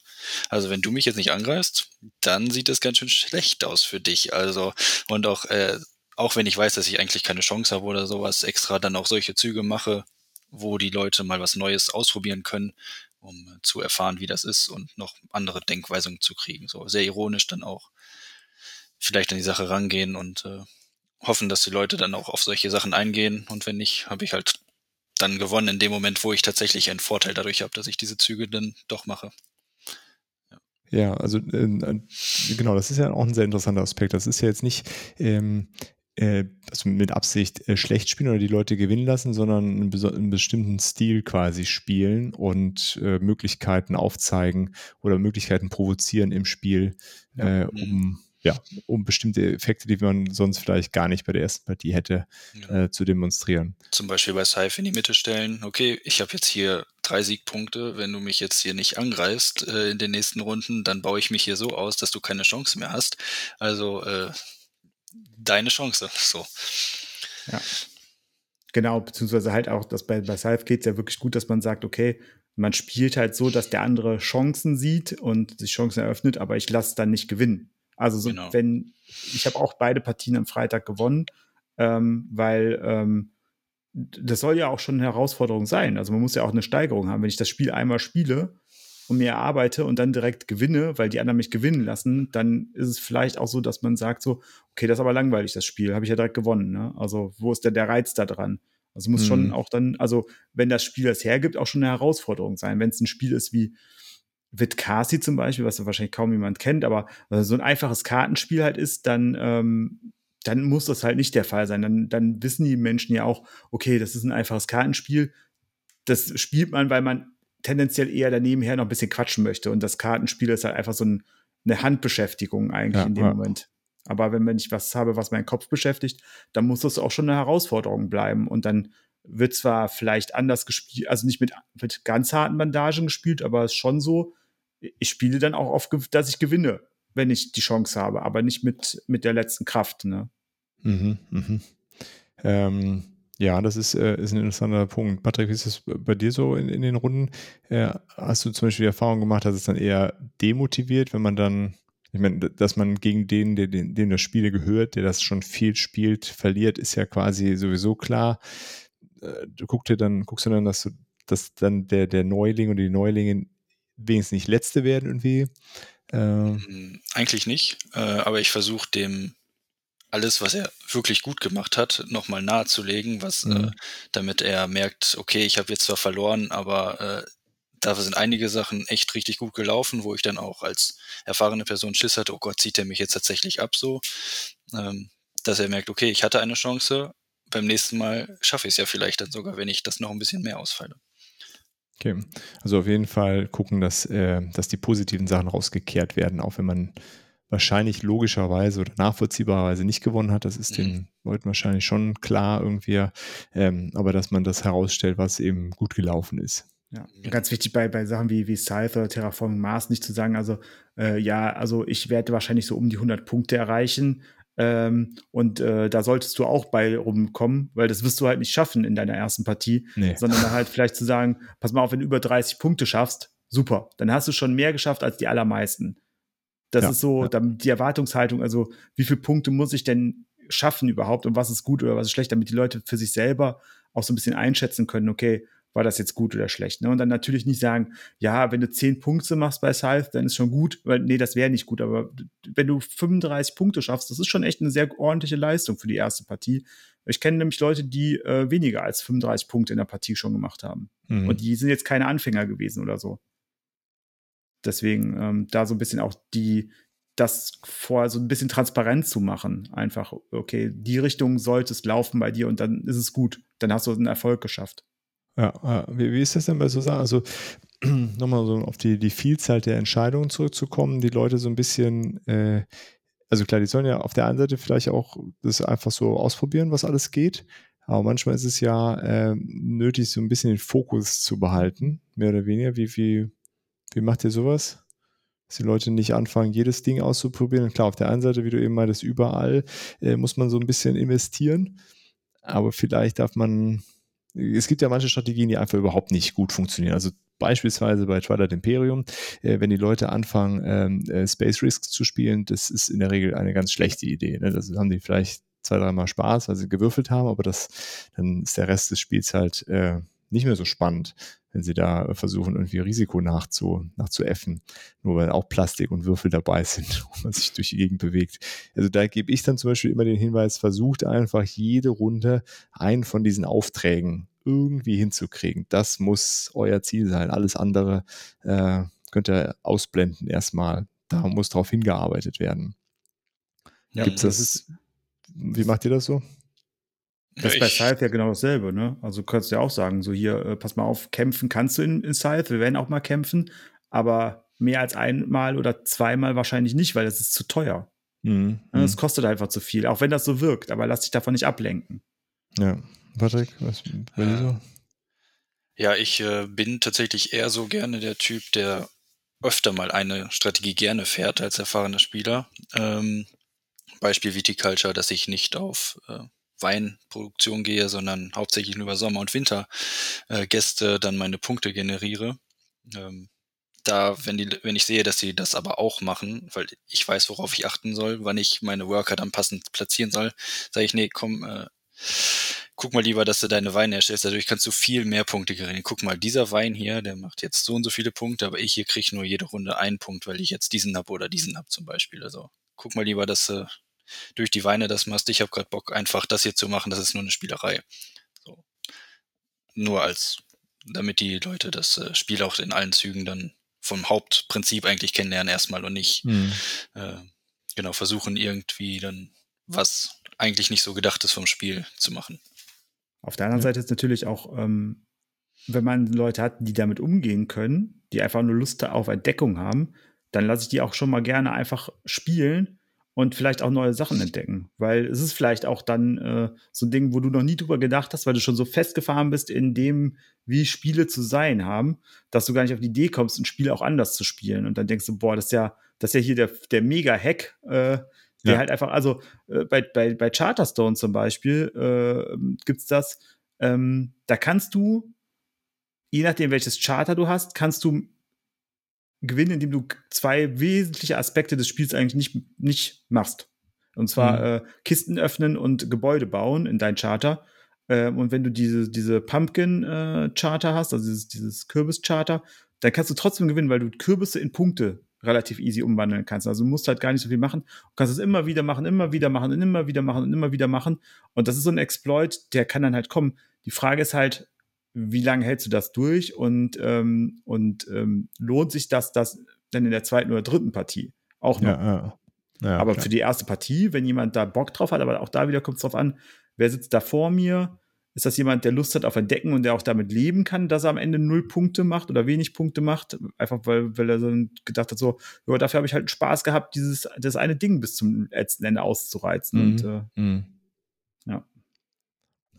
Speaker 4: also wenn du mich jetzt nicht angreifst, dann sieht das ganz schön schlecht aus für dich. Also, und auch, äh, auch wenn ich weiß, dass ich eigentlich keine Chance habe oder sowas, extra dann auch solche Züge mache, wo die Leute mal was Neues ausprobieren können, um äh, zu erfahren, wie das ist und noch andere Denkweisungen zu kriegen. So sehr ironisch dann auch vielleicht an die Sache rangehen und äh, hoffen, dass die Leute dann auch auf solche Sachen eingehen. Und wenn nicht, habe ich halt dann gewonnen in dem Moment, wo ich tatsächlich einen Vorteil dadurch habe, dass ich diese Züge dann doch mache.
Speaker 2: Ja, also äh, genau, das ist ja auch ein sehr interessanter Aspekt. Das ist ja jetzt nicht ähm, äh, also mit Absicht äh, schlecht spielen oder die Leute gewinnen lassen, sondern einen, einen bestimmten Stil quasi spielen und äh, Möglichkeiten aufzeigen oder Möglichkeiten provozieren im Spiel,
Speaker 3: Ja.
Speaker 2: äh, um ja, um bestimmte Effekte, die man sonst vielleicht gar nicht bei der ersten Partie hätte,
Speaker 4: Ja.
Speaker 2: äh, zu demonstrieren.
Speaker 4: Zum Beispiel bei Scythe in die Mitte stellen, okay, ich habe jetzt hier drei Siegpunkte, wenn du mich jetzt hier nicht angreifst äh, in den nächsten Runden, dann baue ich mich hier so aus, dass du keine Chance mehr hast. Also äh, deine Chance. So.
Speaker 3: Ja. Genau, beziehungsweise halt auch, dass bei, bei Scythe geht es ja wirklich gut, dass man sagt, okay, man spielt halt so, dass der andere Chancen sieht und sich Chancen eröffnet, aber ich lasse dann nicht gewinnen. Also so,
Speaker 4: Genau.
Speaker 3: wenn, ich habe auch beide Partien am Freitag gewonnen, ähm, weil ähm, das soll ja auch schon eine Herausforderung sein. Also man muss ja auch eine Steigerung haben. Wenn ich das Spiel einmal spiele und mir erarbeite und dann direkt gewinne, weil die anderen mich gewinnen lassen, dann ist es vielleicht auch so, dass man sagt so, okay, das ist aber langweilig, das Spiel, habe ich ja direkt gewonnen. Ne? Also wo ist denn der Reiz da dran? Also muss
Speaker 2: Mhm.
Speaker 3: schon auch dann, also wenn das Spiel das hergibt, auch schon eine Herausforderung sein. Wenn es ein Spiel ist wie Vitkasi zum Beispiel, was wahrscheinlich kaum jemand kennt, aber äh, so ein einfaches Kartenspiel halt ist, dann, ähm, dann muss das halt nicht der Fall sein. Dann, dann wissen die Menschen ja auch, okay, das ist ein einfaches Kartenspiel. Das spielt man, weil man tendenziell eher daneben her noch ein bisschen quatschen möchte. Und das Kartenspiel ist halt einfach so ein, eine Handbeschäftigung eigentlich
Speaker 2: Ja,
Speaker 3: in dem
Speaker 2: ja.
Speaker 3: Moment. Aber wenn, wenn ich was habe, was meinen Kopf beschäftigt, dann muss das auch schon eine Herausforderung bleiben. Und dann wird zwar vielleicht anders gespielt, also nicht mit, mit ganz harten Bandagen gespielt, aber es ist schon so, ich spiele dann auch auf, ge- dass ich gewinne, wenn ich die Chance habe, aber nicht mit, mit der letzten Kraft. Ne?
Speaker 2: Mhm, mhm. Ähm, ja, das ist, äh, ist ein interessanter Punkt. Patrick, wie ist das bei dir so in, in den Runden? Äh, hast du zum Beispiel die Erfahrung gemacht, dass es dann eher demotiviert, wenn man dann, ich meine, dass man gegen den, der, den, dem das Spiel gehört, der das schon viel spielt, verliert, ist ja quasi sowieso klar. Äh, du guckst dir dann, guckst du dann, dass du, dass dann der, der Neuling oder die Neulingin wenigstens nicht Letzte werden irgendwie.
Speaker 4: Ähm. Eigentlich nicht, äh, aber ich versuche dem alles, was er wirklich gut gemacht hat, nochmal nahezulegen, was, mhm. äh, damit er merkt, okay, ich habe jetzt zwar verloren, aber äh, dafür sind einige Sachen echt richtig gut gelaufen, wo ich dann auch als erfahrene Person Schiss hatte, oh Gott, zieht er mich jetzt tatsächlich ab so, ähm, dass er merkt, okay, ich hatte eine Chance, beim nächsten Mal schaffe ich es ja vielleicht dann sogar, wenn ich das noch ein bisschen mehr ausfalle.
Speaker 2: Okay, also auf jeden Fall gucken, dass, äh, dass die positiven Sachen rausgekehrt werden, auch wenn man wahrscheinlich logischerweise oder nachvollziehbarerweise nicht gewonnen hat. Das ist mhm. den Leuten wahrscheinlich schon klar irgendwie, ähm, aber dass man das herausstellt, was eben gut gelaufen ist.
Speaker 3: Ja, ganz wichtig bei, bei Sachen wie, wie Scythe oder Terraforming Mars nicht zu sagen, also äh, ja, also ich werde wahrscheinlich so um die 100 Punkte erreichen ähm, und äh, da solltest du auch bei rumkommen, weil das wirst du halt nicht schaffen in deiner ersten Partie, nee. sondern halt vielleicht zu sagen, pass mal auf, wenn du über 30 Punkte schaffst, super, dann hast du schon mehr geschafft als die allermeisten. Das ja, ist so ja. die Erwartungshaltung, also wie viele Punkte muss ich denn schaffen überhaupt und was ist gut oder was ist schlecht, damit die Leute für sich selber auch so ein bisschen einschätzen können, okay, war das jetzt gut oder schlecht. Ne? Und dann natürlich nicht sagen, ja, wenn du zehn Punkte machst bei Scythe, dann ist schon gut, weil nee, das wäre nicht gut. Aber wenn du 35 Punkte schaffst, das ist schon echt eine sehr ordentliche Leistung für die erste Partie. Ich kenne nämlich Leute, die äh, weniger als 35 Punkte in der Partie schon gemacht haben. Mhm. Und die sind jetzt keine Anfänger gewesen oder so. Deswegen ähm, da so ein bisschen auch die, das vor so ein bisschen transparent zu machen. Einfach, okay, die Richtung sollte es laufen bei dir und dann ist es gut. Dann hast du einen Erfolg geschafft.
Speaker 2: Ja, wie, wie ist das denn bei so Sachen? Also nochmal so auf die, die Vielzahl der Entscheidungen zurückzukommen, die Leute so ein bisschen, äh, also klar, die sollen ja auf der einen Seite vielleicht auch das einfach so ausprobieren, was alles geht. Aber manchmal ist es ja äh, nötig, so ein bisschen den Fokus zu behalten, mehr oder weniger. Wie, wie, wie macht ihr sowas? Dass die Leute nicht anfangen, jedes Ding auszuprobieren. klar, auf der einen Seite, wie du eben meintest, überall äh, muss man so ein bisschen investieren. Aber vielleicht darf man, es gibt ja manche Strategien, die einfach überhaupt nicht gut funktionieren. Also beispielsweise bei Twilight Imperium, äh, wenn die Leute anfangen, ähm, äh, Space Risks zu spielen, das ist in der Regel eine ganz schlechte Idee. Ne? Das haben die vielleicht zwei, dreimal Spaß, weil sie gewürfelt haben, aber das, dann ist der Rest des Spiels halt äh, nicht mehr so spannend wenn sie da versuchen, irgendwie Risiko nachzu, nachzuäffen, nur weil auch Plastik und Würfel dabei sind und man sich durch die Gegend bewegt. Also da gebe ich dann zum Beispiel immer den Hinweis, versucht einfach jede Runde einen von diesen Aufträgen irgendwie hinzukriegen. Das muss euer Ziel sein. Alles andere äh, könnt ihr ausblenden erstmal. Da muss drauf hingearbeitet werden. Ja, Gibt's das, das wie macht ihr das so?
Speaker 3: Das ist bei Scythe ja genau dasselbe, ne? Also könntest du ja auch sagen, so hier, äh, pass mal auf, kämpfen kannst du in, in Scythe, wir werden auch mal kämpfen, aber mehr als einmal oder zweimal wahrscheinlich nicht, weil das ist zu teuer. Mhm. Das mhm. kostet einfach zu viel, auch wenn das so wirkt, aber lass dich davon nicht ablenken.
Speaker 2: Ja. Patrick, was bei dir so?
Speaker 4: Ja, ich äh, bin tatsächlich eher so gerne der Typ, der öfter mal eine Strategie gerne fährt als erfahrener Spieler. Ähm, Beispiel Viticulture, dass ich nicht auf äh, Weinproduktion gehe, sondern hauptsächlich nur über Sommer- und Wintergäste äh, dann meine Punkte generiere. Ähm, da, wenn, die, wenn ich sehe, dass sie das aber auch machen, weil ich weiß, worauf ich achten soll, wann ich meine Worker dann passend platzieren soll, sage ich, nee, komm, äh, guck mal lieber, dass du deine Weine erstellst. Dadurch kannst du viel mehr Punkte generieren. Guck mal, dieser Wein hier, der macht jetzt so und so viele Punkte, aber ich hier kriege nur jede Runde einen Punkt, weil ich jetzt diesen hab oder diesen hab zum Beispiel. Also guck mal lieber, dass du durch die Weine das machst. Ich habe gerade Bock, einfach das hier zu machen. Das ist nur eine Spielerei. So. Nur als, damit die Leute das äh, Spiel auch in allen Zügen dann vom Hauptprinzip eigentlich kennenlernen erstmal und nicht mhm. äh, genau versuchen irgendwie dann was eigentlich nicht so gedacht ist vom Spiel zu machen.
Speaker 3: Auf der anderen ja. Seite ist natürlich auch, ähm, wenn man Leute hat, die damit umgehen können, die einfach nur Lust auf Entdeckung haben, dann lasse ich die auch schon mal gerne einfach spielen und vielleicht auch neue Sachen entdecken. Weil es ist vielleicht auch dann äh, so ein Ding, wo du noch nie drüber gedacht hast, weil du schon so festgefahren bist in dem, wie Spiele zu sein haben, dass du gar nicht auf die Idee kommst, ein Spiel auch anders zu spielen. Und dann denkst du, boah, das ist ja, das ist ja hier der, der Mega-Hack, äh, der ja. halt einfach, also äh, bei, bei, bei Charterstone zum Beispiel äh, gibt's das, ähm, da kannst du, je nachdem welches Charter du hast, kannst du gewinnen, indem du zwei wesentliche Aspekte des Spiels eigentlich nicht, nicht machst. Und zwar mhm. äh, Kisten öffnen und Gebäude bauen in dein Charter. Ähm, und wenn du diese, diese Pumpkin-Charter äh, hast, also dieses, dieses Kürbis-Charter, dann kannst du trotzdem gewinnen, weil du Kürbisse in Punkte relativ easy umwandeln kannst. Also du musst halt gar nicht so viel machen. Du kannst es immer wieder machen, immer wieder machen und immer wieder machen und immer wieder machen. Und das ist so ein Exploit, der kann dann halt kommen. Die Frage ist halt, wie lange hältst du das durch und, ähm, und ähm, lohnt sich das, das dann in der zweiten oder dritten Partie auch noch? Ja, ja. Ja, aber klar. für die erste Partie, wenn jemand da Bock drauf hat, aber auch da wieder kommt es drauf an, wer sitzt da vor mir? Ist das jemand, der Lust hat auf Entdecken und der auch damit leben kann, dass er am Ende null Punkte macht oder wenig Punkte macht? Einfach weil, weil er so gedacht hat, so, ja, dafür habe ich halt Spaß gehabt, dieses, das eine Ding bis zum letzten Ende auszureizen. Mhm. Und äh, mhm.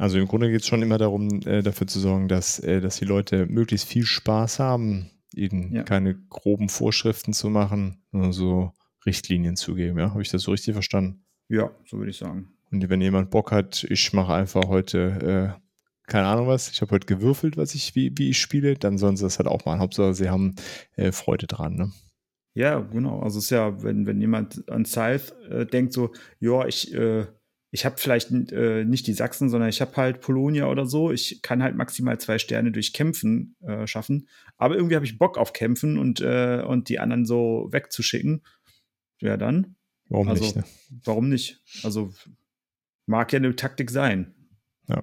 Speaker 2: Also im Grunde geht es schon immer darum, äh, dafür zu sorgen, dass, äh, dass die Leute möglichst viel Spaß haben, ihnen ja. keine groben Vorschriften zu machen, nur so Richtlinien zu geben. Ja? Habe ich das so richtig verstanden?
Speaker 3: Ja, so würde ich sagen.
Speaker 2: Und wenn jemand Bock hat, ich mache einfach heute, äh, keine Ahnung was, ich habe heute gewürfelt, was ich, wie, wie ich spiele, dann sollen sie das halt auch machen. Hauptsache, sie haben äh, Freude dran. Ne?
Speaker 3: Ja, genau. Also es ist ja, wenn, wenn jemand an Scythe äh, denkt, so, ja, ich, äh, ich habe vielleicht äh, nicht die Sachsen, sondern ich habe halt Polonia oder so. Ich kann halt maximal zwei Sterne durch Kämpfen äh, schaffen. Aber irgendwie habe ich Bock auf Kämpfen und, äh, und die anderen so wegzuschicken. Ja, dann.
Speaker 2: Warum also, nicht? Ne?
Speaker 3: Warum nicht? Also mag ja eine Taktik sein.
Speaker 2: Ja.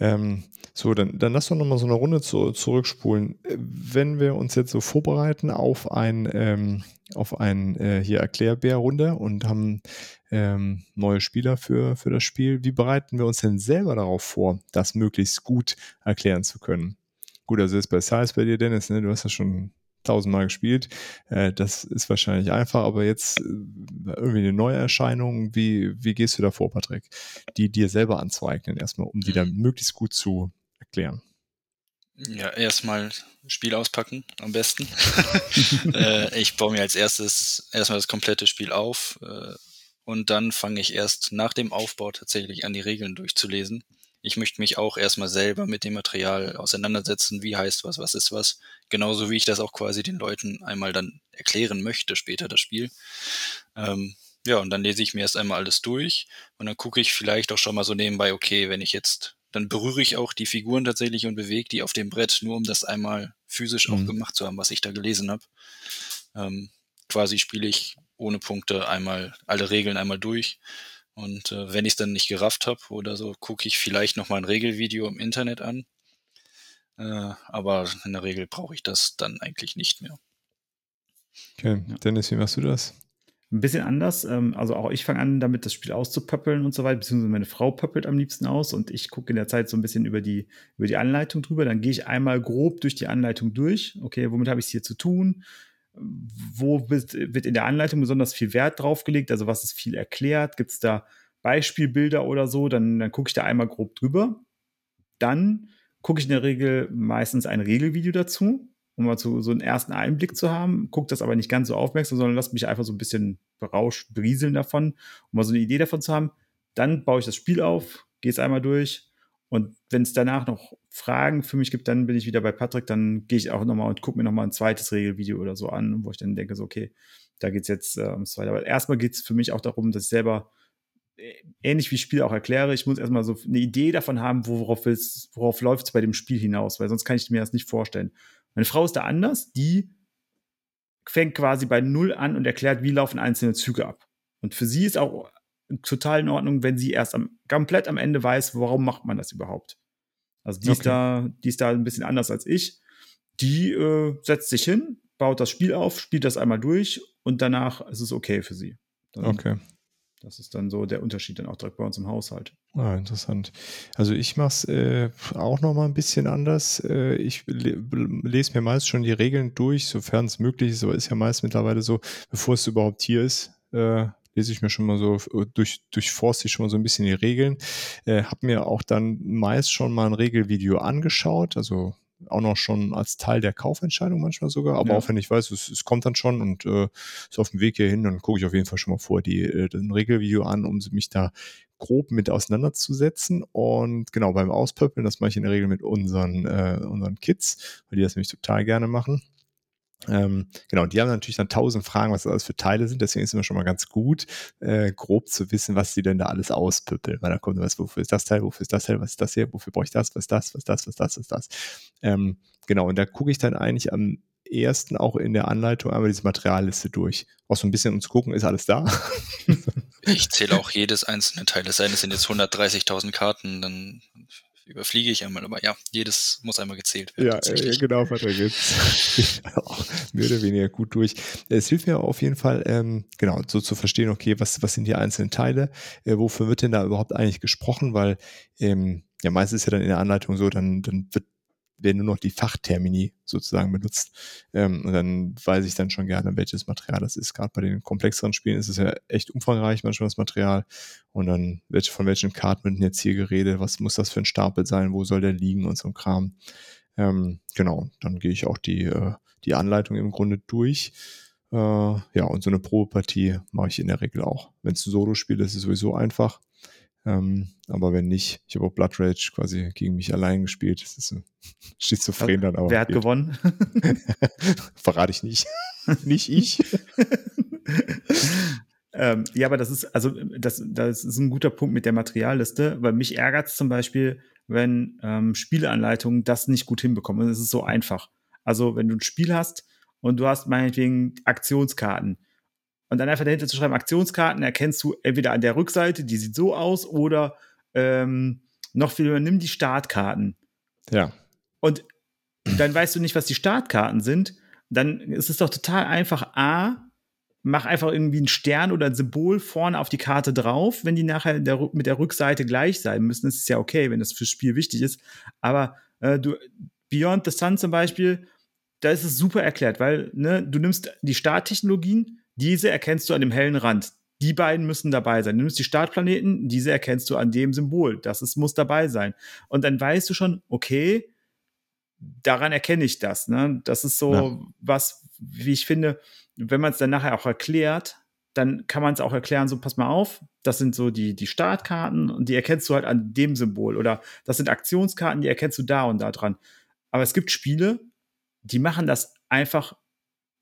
Speaker 2: Ähm, so, dann, dann lass doch nochmal so eine Runde zu, zurückspulen. Wenn wir uns jetzt so vorbereiten auf ein, ähm, auf ein äh, hier Erklärbär-Runde und haben ähm, neue Spieler für, für das Spiel, wie bereiten wir uns denn selber darauf vor, das möglichst gut erklären zu können? Gut, also ist bei Size bei dir, Dennis, ne? du hast ja schon tausendmal gespielt. Äh, das ist wahrscheinlich einfach, aber jetzt äh, irgendwie eine neue Erscheinung. Wie, wie gehst du da vor, Patrick? Die dir selber anzueignen, erstmal, um die dann mhm. möglichst gut zu erklären.
Speaker 4: Ja, erstmal Spiel auspacken, am besten. äh, ich baue mir als erstes erstmal das komplette Spiel auf äh, und dann fange ich erst nach dem Aufbau tatsächlich an, die Regeln durchzulesen ich möchte mich auch erstmal selber mit dem Material auseinandersetzen, wie heißt was, was ist was. Genauso wie ich das auch quasi den Leuten einmal dann erklären möchte, später das Spiel. Ähm, ja, und dann lese ich mir erst einmal alles durch und dann gucke ich vielleicht auch schon mal so nebenbei, okay, wenn ich jetzt, dann berühre ich auch die Figuren tatsächlich und bewege die auf dem Brett, nur um das einmal physisch mhm. auch gemacht zu haben, was ich da gelesen habe. Ähm, quasi spiele ich ohne Punkte einmal alle Regeln einmal durch und äh, wenn ich es dann nicht gerafft habe oder so, gucke ich vielleicht noch mal ein Regelvideo im Internet an. Äh, aber in der Regel brauche ich das dann eigentlich nicht mehr.
Speaker 2: Okay, ja. Dennis, wie machst du das?
Speaker 3: Ein bisschen anders. Ähm, also auch ich fange an, damit das Spiel auszupöppeln und so weiter, beziehungsweise meine Frau pöppelt am liebsten aus und ich gucke in der Zeit so ein bisschen über die, über die Anleitung drüber. Dann gehe ich einmal grob durch die Anleitung durch. Okay, womit habe ich es hier zu tun? wo wird, wird in der Anleitung besonders viel Wert drauf gelegt? Also was ist viel erklärt? Gibt es da Beispielbilder oder so? Dann, dann gucke ich da einmal grob drüber. Dann gucke ich in der Regel meistens ein Regelvideo dazu, um mal so, so einen ersten Einblick zu haben. Gucke das aber nicht ganz so aufmerksam, sondern lasse mich einfach so ein bisschen berauscht, brieseln davon, um mal so eine Idee davon zu haben. Dann baue ich das Spiel auf, gehe es einmal durch und wenn es danach noch Fragen für mich gibt, dann bin ich wieder bei Patrick, dann gehe ich auch nochmal und gucke mir nochmal ein zweites Regelvideo oder so an, wo ich dann denke, so, okay, da geht es jetzt äh, ums Zweite. Aber erstmal geht es für mich auch darum, dass ich selber äh, ähnlich wie Spiel auch erkläre, ich muss erstmal so eine Idee davon haben, worauf, worauf läuft es bei dem Spiel hinaus, weil sonst kann ich mir das nicht vorstellen. Meine Frau ist da anders, die fängt quasi bei Null an und erklärt, wie laufen einzelne Züge ab. Und für sie ist auch total in Ordnung, wenn sie erst am, komplett am Ende weiß, warum macht man das überhaupt. Also die, okay. ist da, die ist da ein bisschen anders als ich. Die äh, setzt sich hin, baut das Spiel auf, spielt das einmal durch und danach ist es okay für sie. Dann,
Speaker 2: okay.
Speaker 3: Das ist dann so der Unterschied dann auch direkt bei uns im Haushalt.
Speaker 2: Ah, interessant. Also ich mache es äh, auch noch mal ein bisschen anders. Äh, ich le lese mir meist schon die Regeln durch, sofern es möglich ist, aber ist ja meist mittlerweile so, bevor es überhaupt hier ist, äh, lese ich mir schon mal so, äh, durch, durchforste ich schon mal so ein bisschen die Regeln. Äh, habe mir auch dann meist schon mal ein Regelvideo angeschaut, also auch noch schon als Teil der Kaufentscheidung manchmal sogar, aber ja. auch wenn ich weiß, es, es, kommt dann schon und äh, ist auf dem Weg hierhin, dann gucke ich auf jeden Fall schon mal vor die, äh, ein Regelvideo an, um mich da grob mit auseinanderzusetzen. Und genau, beim Auspöppeln, das mache ich in der Regel mit unseren, äh, unseren Kids, weil die das nämlich total gerne machen. Ähm, genau, die haben natürlich dann tausend Fragen, was das alles für Teile sind. Deswegen ist immer schon mal ganz gut, äh, grob zu wissen, was sie denn da alles auspüppeln. Weil da kommt was, wofür ist das Teil, wofür ist das Teil, was ist das hier, wofür brauche ich das, was ist das, was ist das, was ist das, was ist das. Ähm, genau, und da gucke ich dann eigentlich am ersten auch in der Anleitung einmal diese Materialliste durch. Auch so ein bisschen um zu gucken, ist alles da?
Speaker 4: ich zähle auch jedes einzelne Teil. Es sei denn, es sind jetzt 130.000 Karten, dann überfliege ich einmal, aber ja, jedes muss einmal gezählt werden.
Speaker 2: Ja, äh, genau, Patrick, jetzt mehr oder weniger gut durch. Es hilft mir auf jeden Fall, ähm, genau, so zu verstehen, okay, was, was sind die einzelnen Teile, äh, wofür wird denn da überhaupt eigentlich gesprochen, weil ähm, ja, meistens ist ja dann in der Anleitung so, dann, dann wird werden nur noch die Fachtermini sozusagen benutzt. Ähm, und dann weiß ich dann schon gerne, welches Material das ist. Gerade bei den komplexeren Spielen ist es ja echt umfangreich manchmal das Material. Und dann welche, von welchen Karten jetzt hier geredet? Was muss das für ein Stapel sein? Wo soll der liegen und so ein Kram? Ähm, genau, dann gehe ich auch die, äh, die Anleitung im Grunde durch. Äh, ja, und so eine Probepartie mache ich in der Regel auch. Wenn es ein Solo-Spiel ist, ist es sowieso einfach. Ähm, aber wenn nicht, ich habe auch Blood Rage quasi gegen mich allein gespielt. Das ist so schizophren dann
Speaker 3: aber. Wer hat geht. gewonnen?
Speaker 2: Verrate ich nicht. nicht ich.
Speaker 3: ähm, ja, aber das ist, also das, das ist ein guter Punkt mit der Materialliste, weil mich ärgert es zum Beispiel, wenn ähm, Spieleanleitungen das nicht gut hinbekommen. Und es ist so einfach. Also, wenn du ein Spiel hast und du hast meinetwegen Aktionskarten, und dann einfach dahinter zu schreiben, Aktionskarten erkennst du entweder an der Rückseite, die sieht so aus, oder ähm, noch viel, nimm die Startkarten.
Speaker 2: Ja.
Speaker 3: Und dann weißt du nicht, was die Startkarten sind. Dann ist es doch total einfach. A, mach einfach irgendwie einen Stern oder ein Symbol vorne auf die Karte drauf, wenn die nachher der, mit der Rückseite gleich sein müssen. Das ist ja okay, wenn das fürs Spiel wichtig ist. Aber äh, du, Beyond the Sun zum Beispiel, da ist es super erklärt, weil ne, du nimmst die Starttechnologien, diese erkennst du an dem hellen Rand. Die beiden müssen dabei sein. Du nimmst die Startplaneten, diese erkennst du an dem Symbol. Das ist, muss dabei sein. Und dann weißt du schon, okay, daran erkenne ich das. Ne? Das ist so ja. was, wie ich finde, wenn man es dann nachher auch erklärt, dann kann man es auch erklären, so pass mal auf, das sind so die, die Startkarten und die erkennst du halt an dem Symbol. Oder das sind Aktionskarten, die erkennst du da und da dran. Aber es gibt Spiele, die machen das einfach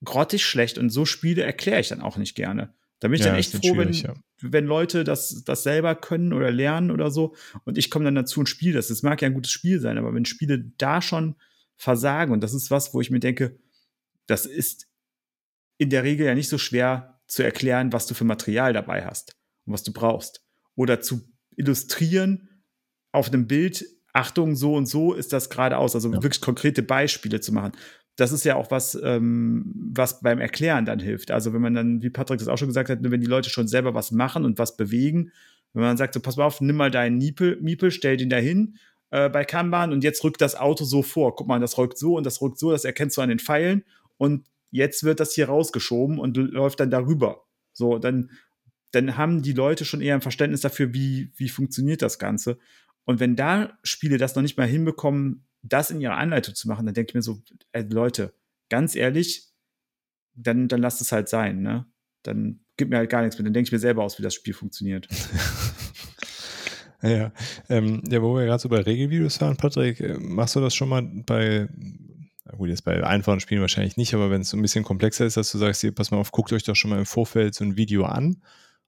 Speaker 3: grottig schlecht und so Spiele erkläre ich dann auch nicht gerne. Da bin ich ja, dann echt froh, wenn, ja. wenn Leute das, das selber können oder lernen oder so und ich komme dann dazu und spiele das. Das mag ja ein gutes Spiel sein, aber wenn Spiele da schon versagen und das ist was, wo ich mir denke, das ist in der Regel ja nicht so schwer zu erklären, was du für Material dabei hast und was du brauchst. Oder zu illustrieren auf einem Bild, Achtung, so und so ist das gerade aus. Also ja. wirklich konkrete Beispiele zu machen das ist ja auch was, ähm, was beim Erklären dann hilft. Also wenn man dann, wie Patrick das auch schon gesagt hat, wenn die Leute schon selber was machen und was bewegen, wenn man sagt, so pass mal auf, nimm mal deinen Miepel, Miepel stell den da hin äh, bei Kanban und jetzt rückt das Auto so vor. Guck mal, das rückt so und das rückt so, das erkennst du an den Pfeilen und jetzt wird das hier rausgeschoben und läuft dann darüber. So, dann, dann haben die Leute schon eher ein Verständnis dafür, wie, wie funktioniert das Ganze. Und wenn da Spiele das noch nicht mal hinbekommen, das in ihrer Anleitung zu machen, dann denke ich mir so, ey, Leute, ganz ehrlich, dann, dann lasst es halt sein, ne? Dann gibt mir halt gar nichts mehr. Dann denke ich mir selber aus, wie das Spiel funktioniert.
Speaker 2: ja, ähm, ja, wo wir gerade so bei Regelvideos waren, Patrick, äh, machst du das schon mal bei, gut, jetzt bei einfachen Spielen wahrscheinlich nicht, aber wenn es so ein bisschen komplexer ist, dass du sagst, hier, pass mal auf, guckt euch doch schon mal im Vorfeld so ein Video an